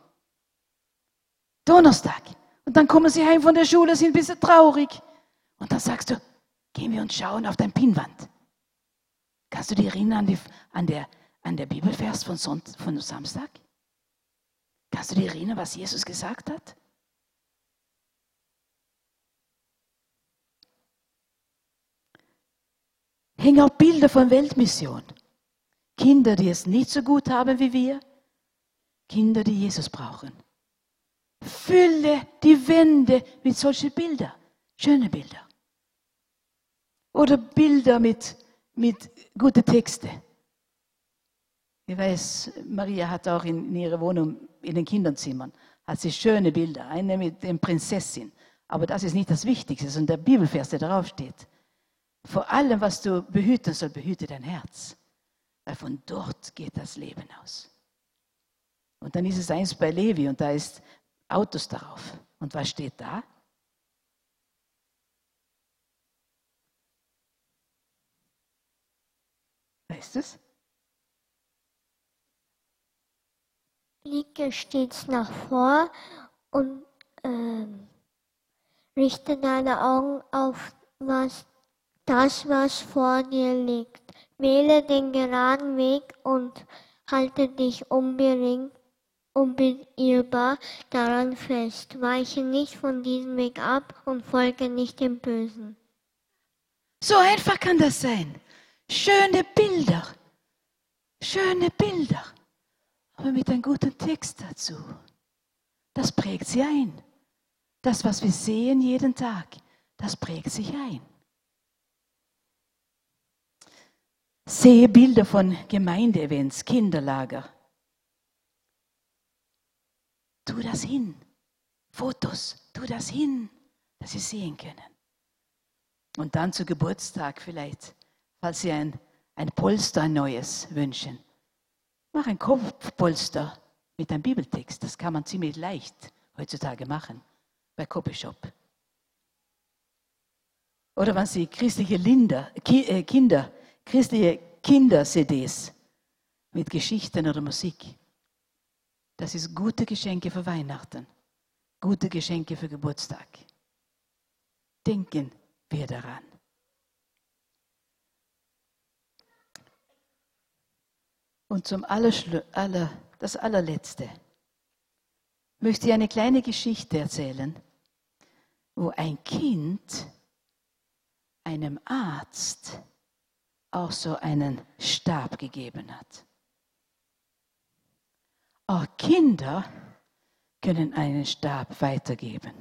Donnerstag. Und dann kommen sie heim von der Schule, sind ein bisschen traurig. Und dann sagst du, gehen wir und schauen auf dein Pinnwand. Kannst du dich erinnern an, die, an, der, an der Bibelvers von, Sonntag, von Samstag? Kannst du dich erinnern, was Jesus gesagt hat? Hängen auch Bilder von Weltmission. Kinder, die es nicht so gut haben wie wir, Kinder, die Jesus brauchen. Fülle die Wände mit solchen Bildern, schöne Bilder. Oder Bilder mit, mit guten Texten. Ich weiß, Maria hat auch in, in ihrer Wohnung, in den Kinderzimmern, hat sie schöne Bilder, eine mit der Prinzessin. Aber das ist nicht das Wichtigste, sondern der Bibelvers, der darauf steht. Vor allem, was du behüten sollst, behüte dein Herz weil von dort geht das Leben aus. Und dann ist es eins bei Levi und da ist Autos darauf. Und was steht da? Weißt du es? Blicke stets nach vor und ähm, richte deine Augen auf was, das, was vor dir liegt. Wähle den geraden Weg und halte dich unbedingt unbeirrbar daran fest. Weiche nicht von diesem Weg ab und folge nicht dem Bösen. So einfach kann das sein. Schöne Bilder. Schöne Bilder. Aber mit einem guten Text dazu. Das prägt sie ein. Das, was wir sehen jeden Tag, das prägt sich ein. Sehe Bilder von Gemeindeevents, Kinderlager. Tu das hin. Fotos, tu das hin, dass sie sehen können. Und dann zu Geburtstag vielleicht, falls Sie ein, ein Polster, neues wünschen. Mach ein Kopfpolster mit einem Bibeltext. Das kann man ziemlich leicht heutzutage machen bei Copyshop. Oder wenn Sie christliche Linder, äh, Kinder christliche Kinder-CDs mit Geschichten oder Musik. Das ist gute Geschenke für Weihnachten, gute Geschenke für Geburtstag. Denken wir daran. Und zum Allerschlu aller, das allerletzte möchte ich eine kleine Geschichte erzählen, wo ein Kind einem Arzt auch so einen Stab gegeben hat. Auch Kinder können einen Stab weitergeben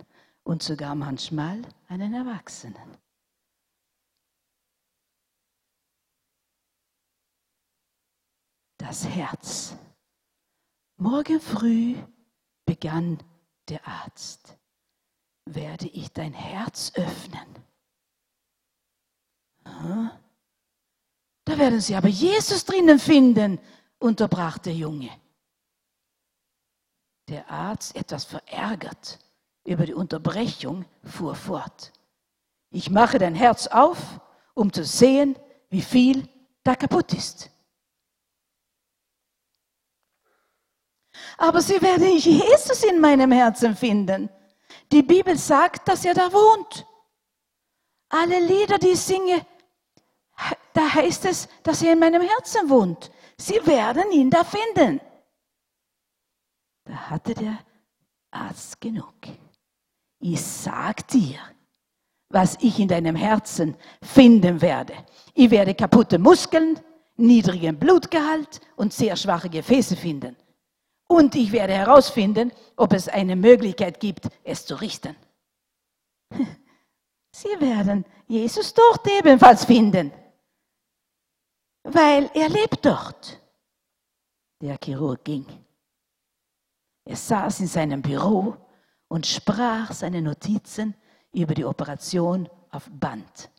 und sogar manchmal einen Erwachsenen. Das Herz. Morgen früh begann der Arzt. Werde ich dein Herz öffnen? Da werden sie aber Jesus drinnen finden, unterbrach der Junge. Der Arzt, etwas verärgert über die Unterbrechung, fuhr fort. Ich mache dein Herz auf, um zu sehen, wie viel da kaputt ist. Aber sie werden Jesus in meinem Herzen finden. Die Bibel sagt, dass er da wohnt. Alle Lieder, die ich singe, da heißt es, dass er in meinem Herzen wohnt. Sie werden ihn da finden. Da hatte der Arzt genug. Ich sag dir, was ich in deinem Herzen finden werde. Ich werde kaputte Muskeln, niedrigen Blutgehalt und sehr schwache Gefäße finden. Und ich werde herausfinden, ob es eine Möglichkeit gibt, es zu richten. <laughs> Sie werden Jesus dort ebenfalls finden, weil er lebt dort. Der Chirurg ging. Er saß in seinem Büro und sprach seine Notizen über die Operation auf Band.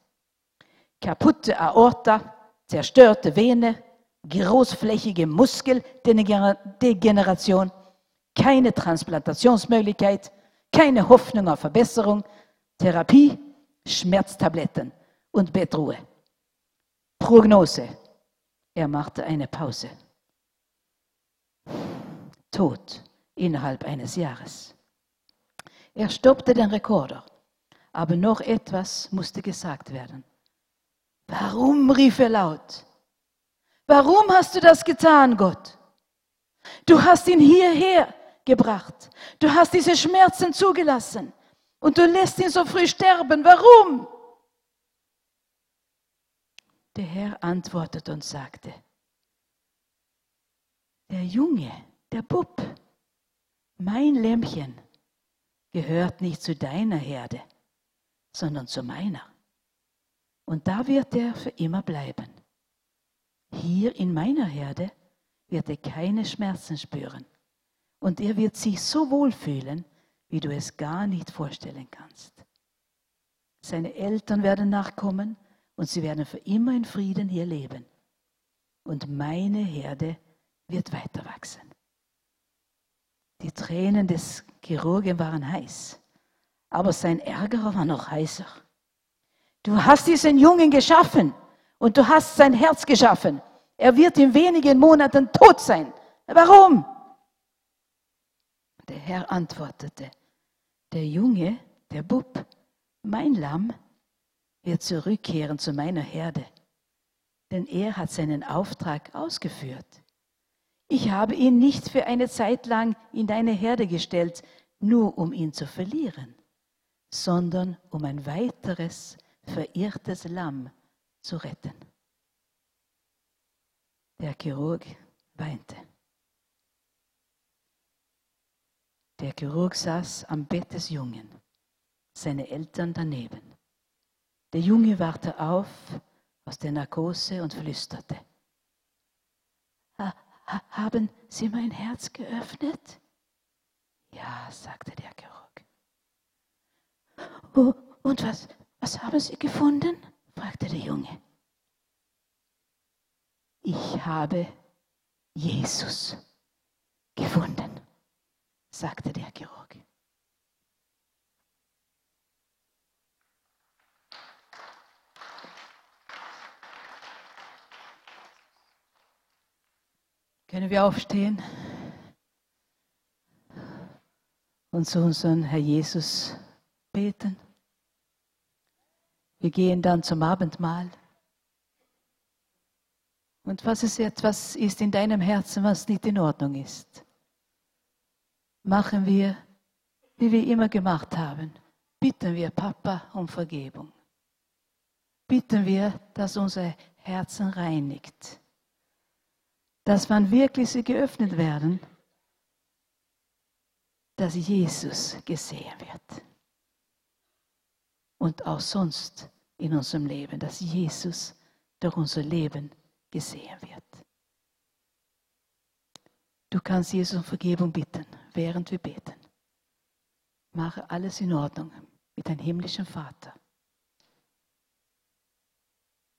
Kaputte Aorta, zerstörte Vene, großflächige Muskeldegeneration, keine Transplantationsmöglichkeit, keine Hoffnung auf Verbesserung, Therapie, Schmerztabletten und Bettruhe. Prognose. Er machte eine Pause. Tod innerhalb eines Jahres. Er stoppte den Rekorder, aber noch etwas musste gesagt werden. Warum, rief er laut, Warum hast du das getan, Gott? Du hast ihn hierher gebracht. Du hast diese Schmerzen zugelassen. Und du lässt ihn so früh sterben. Warum? Der Herr antwortete und sagte, der Junge, der Bub, mein Lämmchen, gehört nicht zu deiner Herde, sondern zu meiner. Und da wird er für immer bleiben. Hier in meiner Herde wird er keine Schmerzen spüren. Und er wird sich so wohl fühlen, wie du es gar nicht vorstellen kannst. Seine Eltern werden nachkommen und sie werden für immer in Frieden hier leben. Und meine Herde wird weiter wachsen. Die Tränen des Chirurgen waren heiß, aber sein Ärger war noch heißer. Du hast diesen Jungen geschaffen und du hast sein Herz geschaffen. Er wird in wenigen Monaten tot sein. Warum? Der Herr antwortete, der Junge, der Bub, mein Lamm, wird zurückkehren zu meiner Herde, denn er hat seinen Auftrag ausgeführt. Ich habe ihn nicht für eine Zeit lang in deine Herde gestellt, nur um ihn zu verlieren, sondern um ein weiteres verirrtes Lamm zu retten. Der Chirurg weinte. Der Chirurg saß am Bett des Jungen, seine Eltern daneben. Der Junge wachte auf aus der Narkose und flüsterte. Haben Sie mein Herz geöffnet? Ja, sagte der Chirurg. Oh, und was, was haben Sie gefunden? fragte der Junge. Ich habe Jesus gefunden, sagte der Chirurg. Können wir aufstehen und zu unserem Herr Jesus beten? Wir gehen dann zum Abendmahl. Und was es etwas ist in deinem Herzen, was nicht in Ordnung ist, machen wir, wie wir immer gemacht haben. Bitten wir Papa um Vergebung. bitten wir, dass unser Herzen reinigt. Dass man wirklich sie geöffnet werden, dass Jesus gesehen wird. Und auch sonst in unserem Leben, dass Jesus durch unser Leben gesehen wird. Du kannst Jesus um Vergebung bitten, während wir beten. Mache alles in Ordnung mit deinem himmlischen Vater,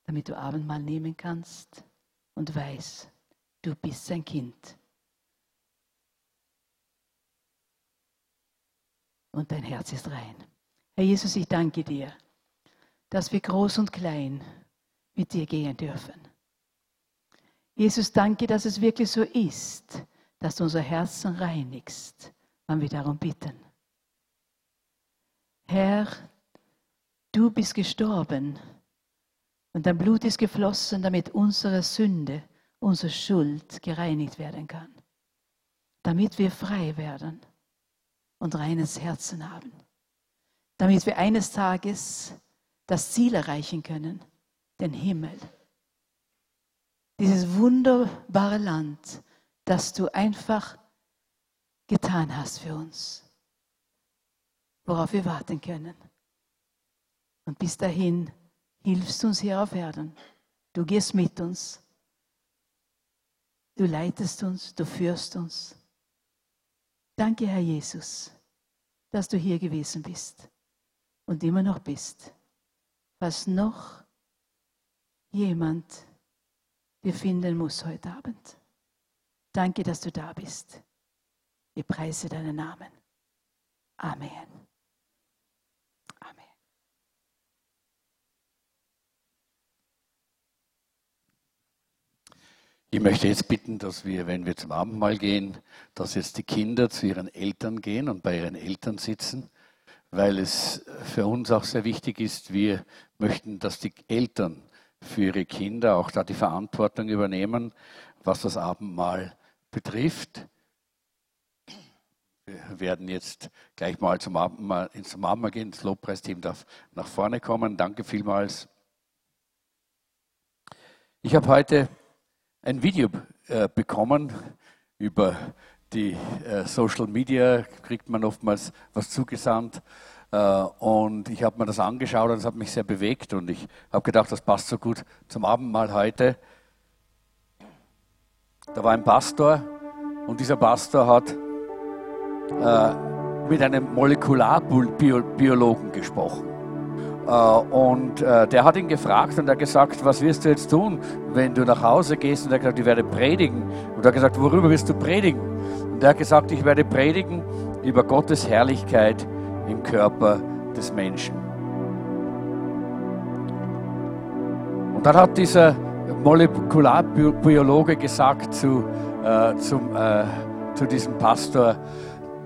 damit du Abendmahl nehmen kannst und weißt, du bist sein Kind. Und dein Herz ist rein. Herr Jesus, ich danke dir, dass wir groß und klein mit dir gehen dürfen. Jesus, danke, dass es wirklich so ist, dass du unser Herzen reinigst, wenn wir darum bitten. Herr, du bist gestorben und dein Blut ist geflossen, damit unsere Sünde, unsere Schuld gereinigt werden kann, damit wir frei werden und reines Herzen haben, damit wir eines Tages das Ziel erreichen können, den Himmel. Dieses wunderbare Land, das du einfach getan hast für uns worauf wir warten können. Und bis dahin hilfst du uns hier auf Erden. Du gehst mit uns. Du leitest uns, du führst uns. Danke, Herr Jesus, dass du hier gewesen bist und immer noch bist. Was noch jemand dir finden muss heute Abend. Danke, dass du da bist. Ich preise deinen Namen. Amen. Ich möchte jetzt bitten, dass wir, wenn wir zum Abendmahl gehen, dass jetzt die Kinder zu ihren Eltern gehen und bei ihren Eltern sitzen, weil es für uns auch sehr wichtig ist, wir möchten, dass die Eltern für ihre Kinder auch da die Verantwortung übernehmen, was das Abendmahl betrifft. Wir werden jetzt gleich mal zum Abendmahl, ins Abendmahl gehen. Das Lobpreisteam darf nach vorne kommen. Danke vielmals. Ich habe heute ein Video äh, bekommen über die äh, Social Media, kriegt man oftmals was zugesandt. Äh, und ich habe mir das angeschaut und es hat mich sehr bewegt und ich habe gedacht, das passt so gut zum Abendmahl heute. Da war ein Pastor und dieser Pastor hat äh, mit einem Molekularbiologen gesprochen. Äh, und äh, der hat ihn gefragt und er hat gesagt, was wirst du jetzt tun, wenn du nach Hause gehst? Und er hat gesagt, ich werde predigen. Und er hat gesagt, worüber wirst du predigen? Und er hat gesagt, ich werde predigen über Gottes Herrlichkeit im Körper des Menschen. Und dann hat dieser Molekularbiologe gesagt zu, äh, zum, äh, zu diesem Pastor,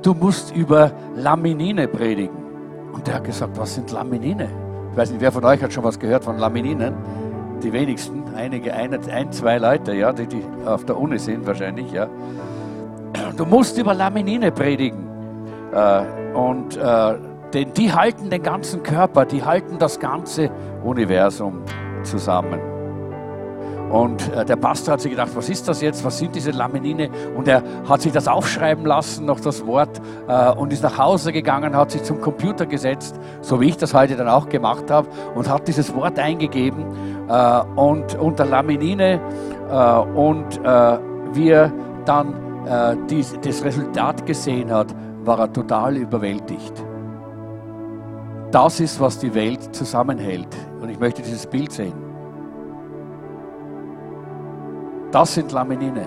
du musst über Laminine predigen. Und der hat gesagt, was sind Laminine? Ich weiß nicht, wer von euch hat schon was gehört von Lamininen? Die wenigsten, einige, ein, ein zwei Leute, ja, die, die auf der Uni sind wahrscheinlich, ja. Du musst über Laminine predigen. Äh, und äh, denn die halten den ganzen Körper, die halten das ganze Universum zusammen. Und äh, der Pastor hat sich gedacht, was ist das jetzt? Was sind diese Laminine? Und er hat sich das aufschreiben lassen, noch das Wort, äh, und ist nach Hause gegangen, hat sich zum Computer gesetzt, so wie ich das heute dann auch gemacht habe, und hat dieses Wort eingegeben äh, und unter Laminine äh, und äh, wie er dann äh, dies, das Resultat gesehen hat, war er total überwältigt. Das ist, was die Welt zusammenhält. Und ich möchte dieses Bild sehen. Das sind Laminine.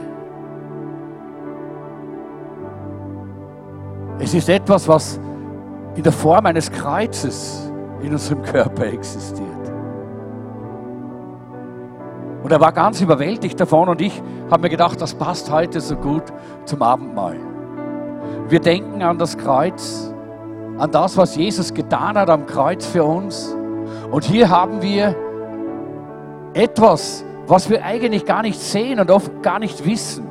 Es ist etwas, was in der Form eines Kreuzes in unserem Körper existiert. Und er war ganz überwältigt davon und ich habe mir gedacht, das passt heute so gut zum Abendmahl. Wir denken an das Kreuz, an das, was Jesus getan hat am Kreuz für uns. Und hier haben wir etwas, was wir eigentlich gar nicht sehen und oft gar nicht wissen.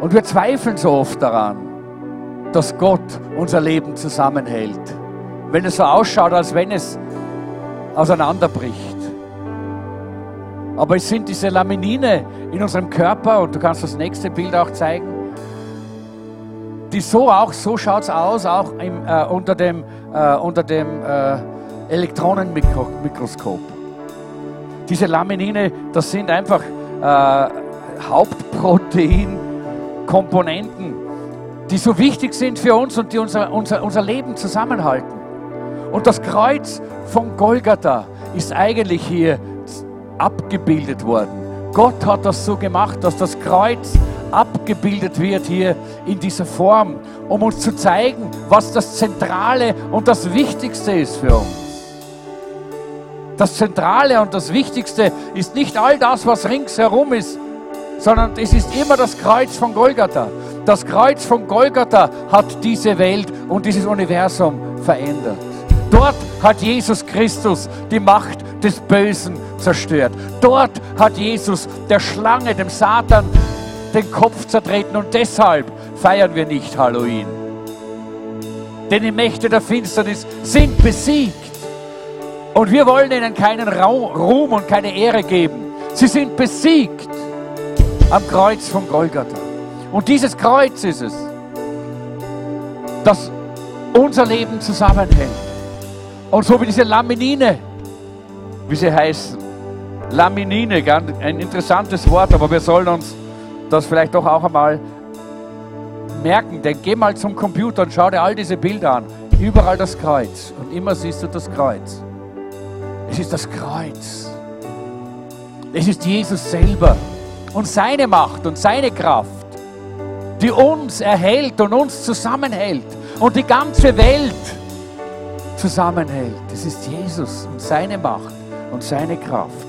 Und wir zweifeln so oft daran, dass Gott unser Leben zusammenhält. Wenn es so ausschaut, als wenn es auseinanderbricht. Aber es sind diese Laminine in unserem Körper, und du kannst das nächste Bild auch zeigen, die so auch, so schaut es aus, auch im, äh, unter dem, äh, unter dem äh, Elektronenmikroskop. Diese Laminine, das sind einfach äh, Hauptproteinkomponenten, die so wichtig sind für uns und die unser, unser, unser Leben zusammenhalten. Und das Kreuz von Golgatha ist eigentlich hier abgebildet worden. Gott hat das so gemacht, dass das Kreuz abgebildet wird hier in dieser Form, um uns zu zeigen, was das Zentrale und das Wichtigste ist für uns. Das Zentrale und das Wichtigste ist nicht all das, was ringsherum ist, sondern es ist immer das Kreuz von Golgatha. Das Kreuz von Golgatha hat diese Welt und dieses Universum verändert. Dort hat Jesus Christus die Macht des Bösen zerstört. Dort hat Jesus der Schlange, dem Satan, den Kopf zertreten und deshalb feiern wir nicht Halloween. Denn die Mächte der Finsternis sind besiegt. Und wir wollen ihnen keinen Ruhm und keine Ehre geben. Sie sind besiegt am Kreuz von Golgatha. Und dieses Kreuz ist es, das unser Leben zusammenhält. Und so wie diese Laminine, wie sie heißen, Laminine, ein interessantes Wort, aber wir sollen uns das vielleicht doch auch einmal merken. Denn geh mal zum Computer und schau dir all diese Bilder an. Überall das Kreuz. Und immer siehst du das Kreuz. Es ist das Kreuz. Es ist Jesus selber und seine Macht und seine Kraft, die uns erhält und uns zusammenhält und die ganze Welt zusammenhält. Es ist Jesus und seine Macht und seine Kraft.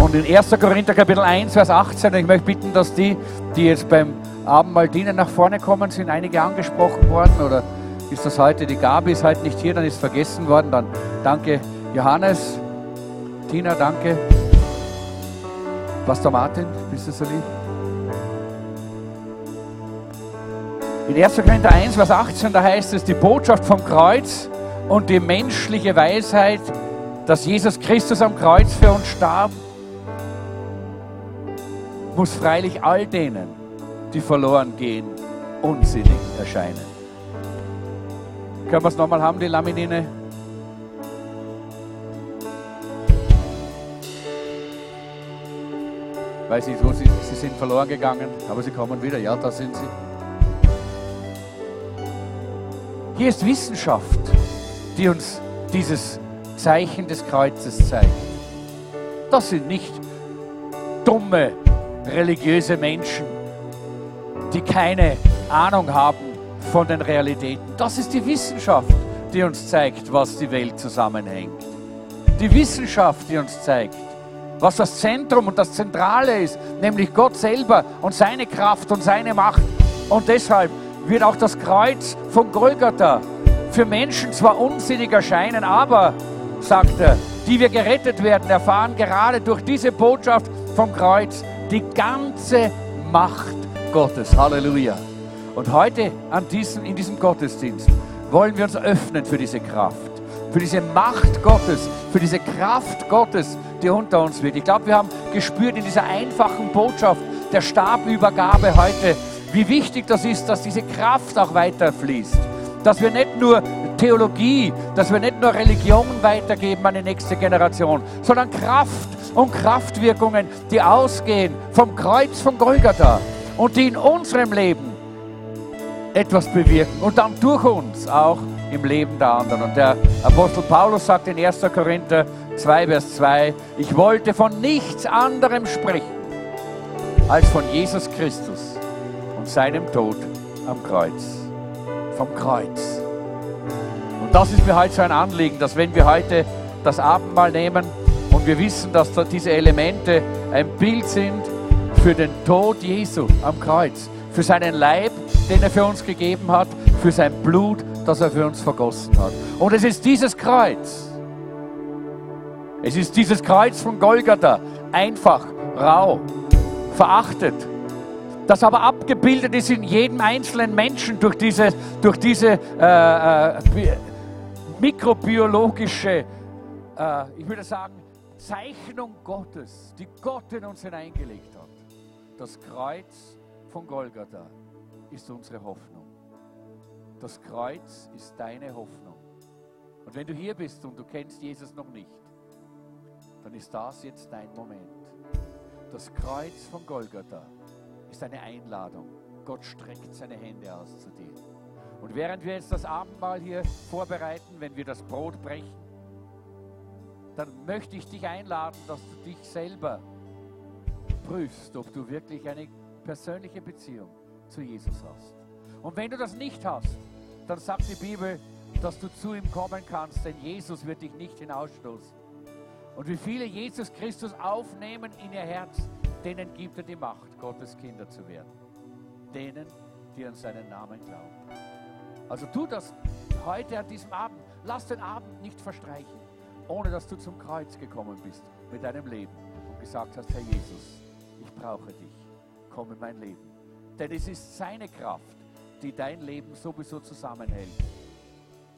Und in 1. Korinther Kapitel 1, Vers 18, ich möchte bitten, dass die, die jetzt beim Abendmahl dienen, nach vorne kommen, sind einige angesprochen worden oder ist das heute, die Gabi ist heute nicht hier, dann ist vergessen worden, dann danke Johannes, Tina, danke. Pastor Martin, bist du so lieb? In 1. Korinther 1, Vers 18, da heißt es, die Botschaft vom Kreuz und die menschliche Weisheit, dass Jesus Christus am Kreuz für uns starb, muss freilich all denen, die verloren gehen, unsinnig erscheinen. Können wir es nochmal haben, die Laminine? Weiß nicht, wo sie, sie sind verloren gegangen, aber sie kommen wieder. Ja, da sind sie. Hier ist Wissenschaft, die uns dieses Zeichen des Kreuzes zeigt. Das sind nicht dumme religiöse Menschen, die keine Ahnung haben von den Realitäten. Das ist die Wissenschaft, die uns zeigt, was die Welt zusammenhängt. Die Wissenschaft, die uns zeigt, was das Zentrum und das Zentrale ist, nämlich Gott selber und seine Kraft und seine Macht. Und deshalb wird auch das Kreuz von Golgatha für Menschen zwar unsinnig erscheinen, aber, sagt er, die wir gerettet werden, erfahren gerade durch diese Botschaft vom Kreuz die ganze Macht Gottes. Halleluja. Und heute an diesem, in diesem Gottesdienst wollen wir uns öffnen für diese Kraft, für diese Macht Gottes, für diese Kraft Gottes, die unter uns wird. Ich glaube, wir haben gespürt in dieser einfachen Botschaft der Stabübergabe heute, wie wichtig das ist, dass diese Kraft auch weiterfließt. Dass wir nicht nur Theologie, dass wir nicht nur Religion weitergeben an die nächste Generation, sondern Kraft und Kraftwirkungen, die ausgehen vom Kreuz von Golgatha und die in unserem Leben etwas bewirken und dann durch uns auch im Leben der anderen. Und der Apostel Paulus sagt in 1. Korinther 2, Vers 2, ich wollte von nichts anderem sprechen als von Jesus Christus und seinem Tod am Kreuz. Vom Kreuz. Und das ist mir heute so ein Anliegen, dass wenn wir heute das Abendmahl nehmen und wir wissen, dass diese Elemente ein Bild sind für den Tod Jesu am Kreuz, für seinen Leib, den er für uns gegeben hat, für sein Blut, das er für uns vergossen hat. Und es ist dieses Kreuz, es ist dieses Kreuz von Golgatha, einfach, rau, verachtet, das aber abgebildet ist in jedem einzelnen Menschen durch diese, durch diese äh, äh, mikrobiologische äh, ich würde sagen, Zeichnung Gottes, die Gott in uns hineingelegt hat. Das Kreuz von Golgatha ist unsere Hoffnung. Das Kreuz ist deine Hoffnung. Und wenn du hier bist und du kennst Jesus noch nicht, dann ist das jetzt dein Moment. Das Kreuz von Golgatha ist eine Einladung. Gott streckt seine Hände aus zu dir. Und während wir jetzt das Abendmahl hier vorbereiten, wenn wir das Brot brechen, dann möchte ich dich einladen, dass du dich selber prüfst, ob du wirklich eine persönliche Beziehung zu Jesus hast. Und wenn du das nicht hast, dann sagt die Bibel, dass du zu ihm kommen kannst, denn Jesus wird dich nicht hinausstoßen. Und wie viele Jesus Christus aufnehmen in ihr Herz, denen gibt er die Macht, Gottes Kinder zu werden. Denen, die an seinen Namen glauben. Also tu das heute an diesem Abend. Lass den Abend nicht verstreichen, ohne dass du zum Kreuz gekommen bist mit deinem Leben und gesagt hast, Herr Jesus, ich brauche dich. Komm in mein Leben. Denn es ist seine Kraft, die dein Leben sowieso zusammenhält.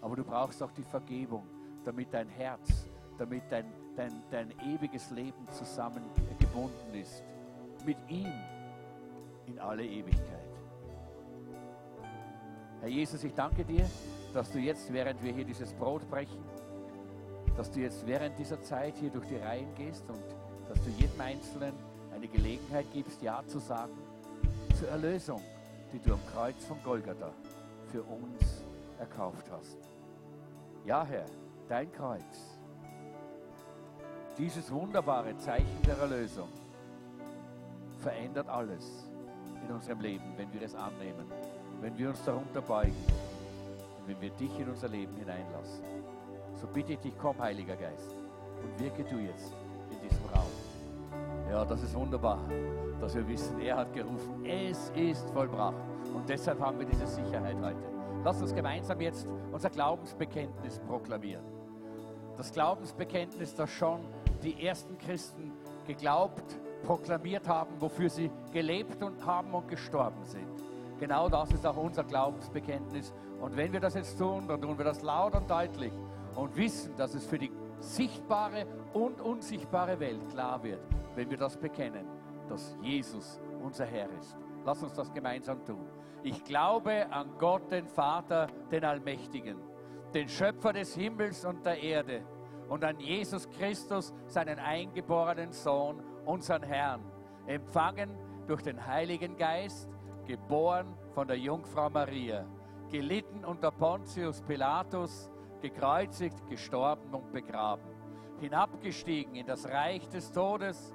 Aber du brauchst auch die Vergebung, damit dein Herz, damit dein, dein, dein ewiges Leben zusammengebunden ist. Mit ihm in alle Ewigkeit. Herr Jesus, ich danke dir, dass du jetzt, während wir hier dieses Brot brechen, dass du jetzt während dieser Zeit hier durch die Reihen gehst und dass du jedem Einzelnen eine Gelegenheit gibst, Ja zu sagen zur Erlösung, die du am Kreuz von Golgatha für uns erkauft hast. Ja, Herr, dein Kreuz, dieses wunderbare Zeichen der Erlösung, verändert alles in unserem Leben, wenn wir es annehmen wenn wir uns darunter beugen und wenn wir dich in unser Leben hineinlassen. So bitte ich dich, komm, Heiliger Geist, und wirke du jetzt in diesem Raum. Ja, das ist wunderbar, dass wir wissen, er hat gerufen, es ist vollbracht. Und deshalb haben wir diese Sicherheit heute. Lass uns gemeinsam jetzt unser Glaubensbekenntnis proklamieren. Das Glaubensbekenntnis, das schon die ersten Christen geglaubt, proklamiert haben, wofür sie gelebt und haben und gestorben sind. Genau das ist auch unser Glaubensbekenntnis. Und wenn wir das jetzt tun, dann tun wir das laut und deutlich und wissen, dass es für die sichtbare und unsichtbare Welt klar wird, wenn wir das bekennen, dass Jesus unser Herr ist. Lass uns das gemeinsam tun. Ich glaube an Gott, den Vater, den Allmächtigen, den Schöpfer des Himmels und der Erde und an Jesus Christus, seinen eingeborenen Sohn, unseren Herrn, empfangen durch den Heiligen Geist, geboren von der Jungfrau Maria, gelitten unter Pontius Pilatus, gekreuzigt, gestorben und begraben, hinabgestiegen in das Reich des Todes,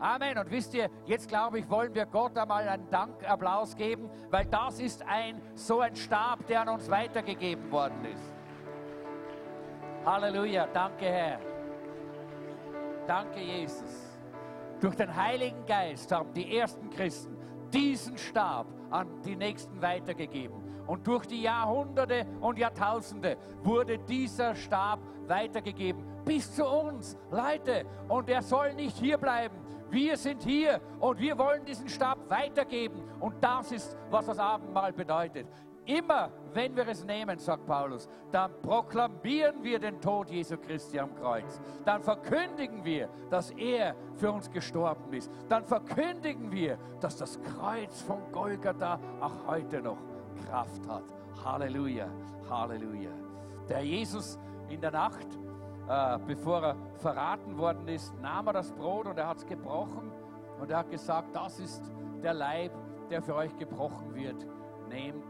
Amen. Und wisst ihr, jetzt glaube ich, wollen wir Gott einmal einen Dankapplaus geben, weil das ist ein so ein Stab, der an uns weitergegeben worden ist. Halleluja. Danke, Herr. Danke, Jesus. Durch den Heiligen Geist haben die ersten Christen diesen Stab an die Nächsten weitergegeben. Und durch die Jahrhunderte und Jahrtausende wurde dieser Stab weitergegeben bis zu uns, Leute. Und er soll nicht hier bleiben. Wir sind hier und wir wollen diesen Stab weitergeben. Und das ist, was das Abendmahl bedeutet. Immer, wenn wir es nehmen, sagt Paulus, dann proklamieren wir den Tod Jesu Christi am Kreuz. Dann verkündigen wir, dass er für uns gestorben ist. Dann verkündigen wir, dass das Kreuz von Golgatha auch heute noch Kraft hat. Halleluja, Halleluja. Der Jesus in der Nacht, äh, bevor er verraten worden ist, nahm er das Brot und er hat es gebrochen und er hat gesagt, das ist der Leib, der für euch gebrochen wird. Nehmt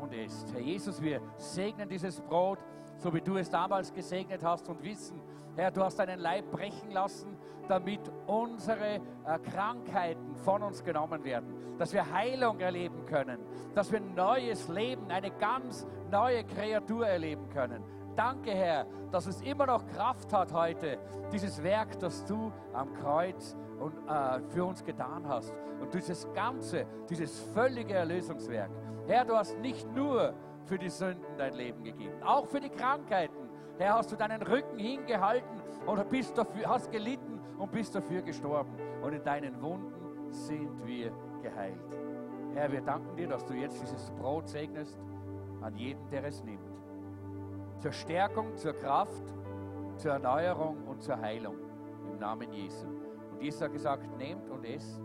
und esst. Herr Jesus, wir segnen dieses Brot, so wie du es damals gesegnet hast und wissen, Herr, du hast deinen Leib brechen lassen, damit unsere äh, Krankheiten von uns genommen werden, dass wir Heilung erleben können, dass wir neues Leben, eine ganz neue Kreatur erleben können. Danke, Herr, dass es immer noch Kraft hat heute, dieses Werk, das du am Kreuz und, äh, für uns getan hast. Und dieses ganze, dieses völlige Erlösungswerk. Herr, du hast nicht nur für die Sünden dein Leben gegeben, auch für die Krankheiten. Herr, hast du deinen Rücken hingehalten und bist dafür, hast gelitten und bist dafür gestorben. Und in deinen Wunden sind wir geheilt. Herr, wir danken dir, dass du jetzt dieses Brot segnest an jeden, der es nimmt. Zur Stärkung, zur Kraft, zur Erneuerung und zur Heilung im Namen Jesu. Und Jesus hat gesagt, nehmt und esst.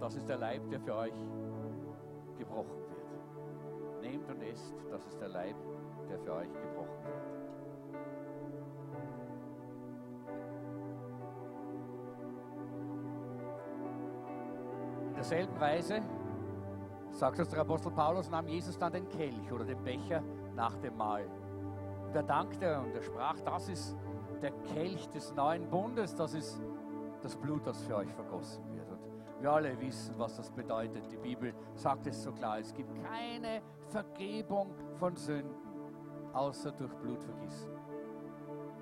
Das ist der Leib, der für euch gebrochen wird. Nehmt und esst, das ist der Leib, der für euch gebrochen wird. In derselben Weise sagt uns der Apostel Paulus, nahm Jesus dann den Kelch oder den Becher nach dem Mahl. Und er dankte und er sprach, das ist der Kelch des neuen Bundes, das ist das Blut, das für euch vergossen wird. Und wir alle wissen, was das bedeutet. Die Bibel sagt es so klar, es gibt keine Vergebung von Sünden, außer durch Blutvergießen.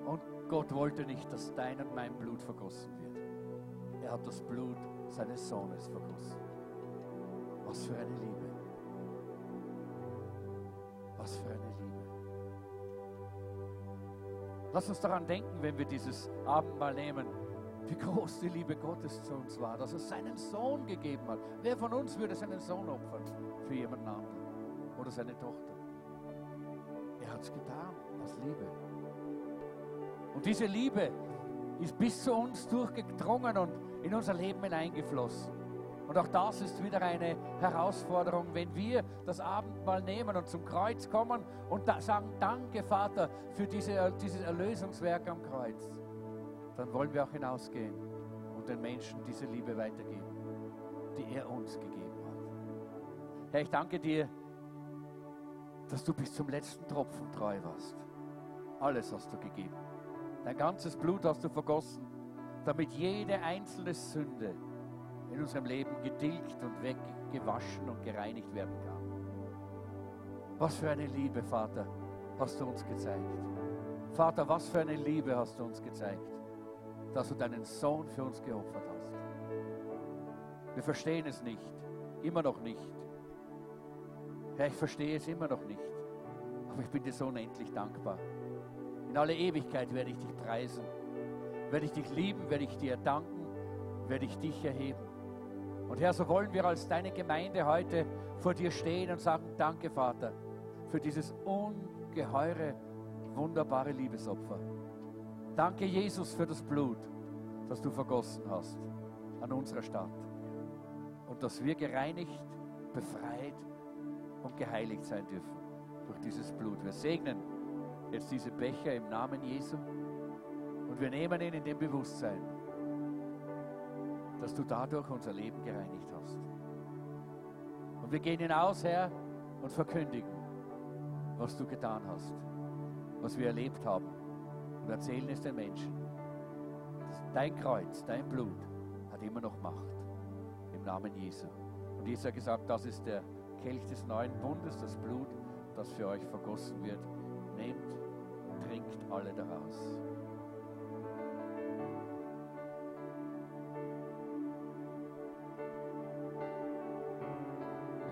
Und Gott wollte nicht, dass dein und mein Blut vergossen wird. Er hat das Blut seines Sohnes vergossen. Was für eine Liebe. Was für eine Liebe. Lass uns daran denken, wenn wir dieses Abendmahl nehmen, wie groß die Liebe Gottes zu uns war, dass er seinen Sohn gegeben hat. Wer von uns würde seinen Sohn opfern für jemanden anderen oder seine Tochter? Er hat es getan aus Liebe. Und diese Liebe ist bis zu uns durchgedrungen und in unser Leben hineingeflossen. Und auch das ist wieder eine Herausforderung, wenn wir das Abendmahl nehmen und zum Kreuz kommen und sagen, danke Vater für diese, dieses Erlösungswerk am Kreuz. Dann wollen wir auch hinausgehen und den Menschen diese Liebe weitergeben, die er uns gegeben hat. Herr, ich danke dir, dass du bis zum letzten Tropfen treu warst. Alles hast du gegeben. Dein ganzes Blut hast du vergossen, damit jede einzelne Sünde in unserem Leben getilgt und weggewaschen und gereinigt werden kann. Was für eine Liebe, Vater, hast du uns gezeigt. Vater, was für eine Liebe hast du uns gezeigt, dass du deinen Sohn für uns geopfert hast. Wir verstehen es nicht, immer noch nicht. Herr, ich verstehe es immer noch nicht, aber ich bin dir so unendlich dankbar. In alle Ewigkeit werde ich dich preisen, werde ich dich lieben, werde ich dir danken, werde ich dich erheben. Und Herr, so wollen wir als deine Gemeinde heute vor dir stehen und sagen, danke Vater für dieses ungeheure, wunderbare Liebesopfer. Danke Jesus für das Blut, das du vergossen hast an unserer Stadt. Und dass wir gereinigt, befreit und geheiligt sein dürfen durch dieses Blut. Wir segnen jetzt diese Becher im Namen Jesu und wir nehmen ihn in dem Bewusstsein, dass du dadurch unser Leben gereinigt hast. Und wir gehen hinaus, Herr, und verkündigen, was du getan hast, was wir erlebt haben und erzählen es den Menschen. Dein Kreuz, dein Blut hat immer noch Macht im Namen Jesu. Und Jesus hat gesagt, das ist der Kelch des neuen Bundes, das Blut, das für euch vergossen wird. Nehmt, trinkt alle daraus.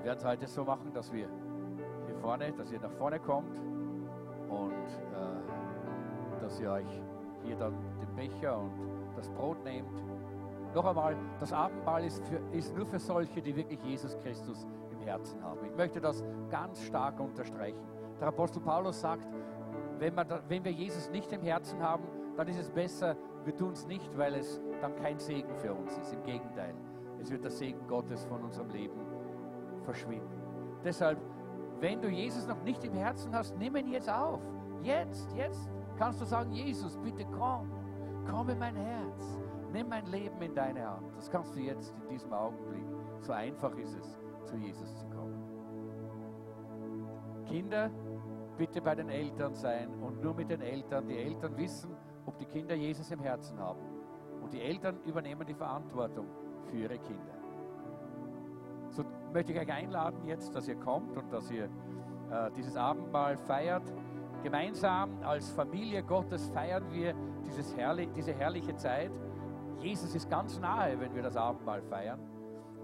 Wir werden es heute so machen, dass wir hier vorne, dass ihr nach vorne kommt und äh, dass ihr euch hier dann den Becher und das Brot nehmt. Noch einmal, das Abendmahl ist, für, ist nur für solche, die wirklich Jesus Christus im Herzen haben. Ich möchte das ganz stark unterstreichen. Der Apostel Paulus sagt, wenn, man, wenn wir Jesus nicht im Herzen haben, dann ist es besser, wir tun es nicht, weil es dann kein Segen für uns ist. Im Gegenteil, es wird der Segen Gottes von unserem Leben verschwinden. Deshalb, wenn du Jesus noch nicht im Herzen hast, nimm ihn jetzt auf. Jetzt, jetzt kannst du sagen, Jesus, bitte komm, komm in mein Herz. Nimm mein Leben in deine Hand. Das kannst du jetzt in diesem Augenblick. So einfach ist es, zu Jesus zu kommen. Kinder, bitte bei den Eltern sein und nur mit den Eltern. Die Eltern wissen, ob die Kinder Jesus im Herzen haben. Und die Eltern übernehmen die Verantwortung für ihre Kinder. Möchte ich euch einladen jetzt, dass ihr kommt und dass ihr äh, dieses Abendmahl feiert. Gemeinsam als Familie Gottes feiern wir dieses herrlich, diese herrliche Zeit. Jesus ist ganz nahe, wenn wir das Abendmahl feiern.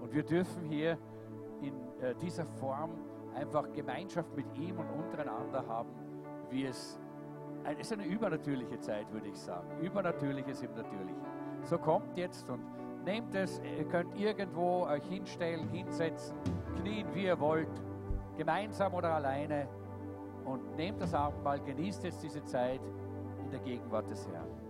Und wir dürfen hier in äh, dieser Form einfach Gemeinschaft mit ihm und untereinander haben, wie es es ist eine übernatürliche Zeit, würde ich sagen. Übernatürliches im Natürlichen. So kommt jetzt und nehmt es, ihr könnt irgendwo euch hinstellen, hinsetzen, knien, wie ihr wollt, gemeinsam oder alleine und nehmt das Abendmahl, genießt jetzt diese Zeit in der Gegenwart des Herrn.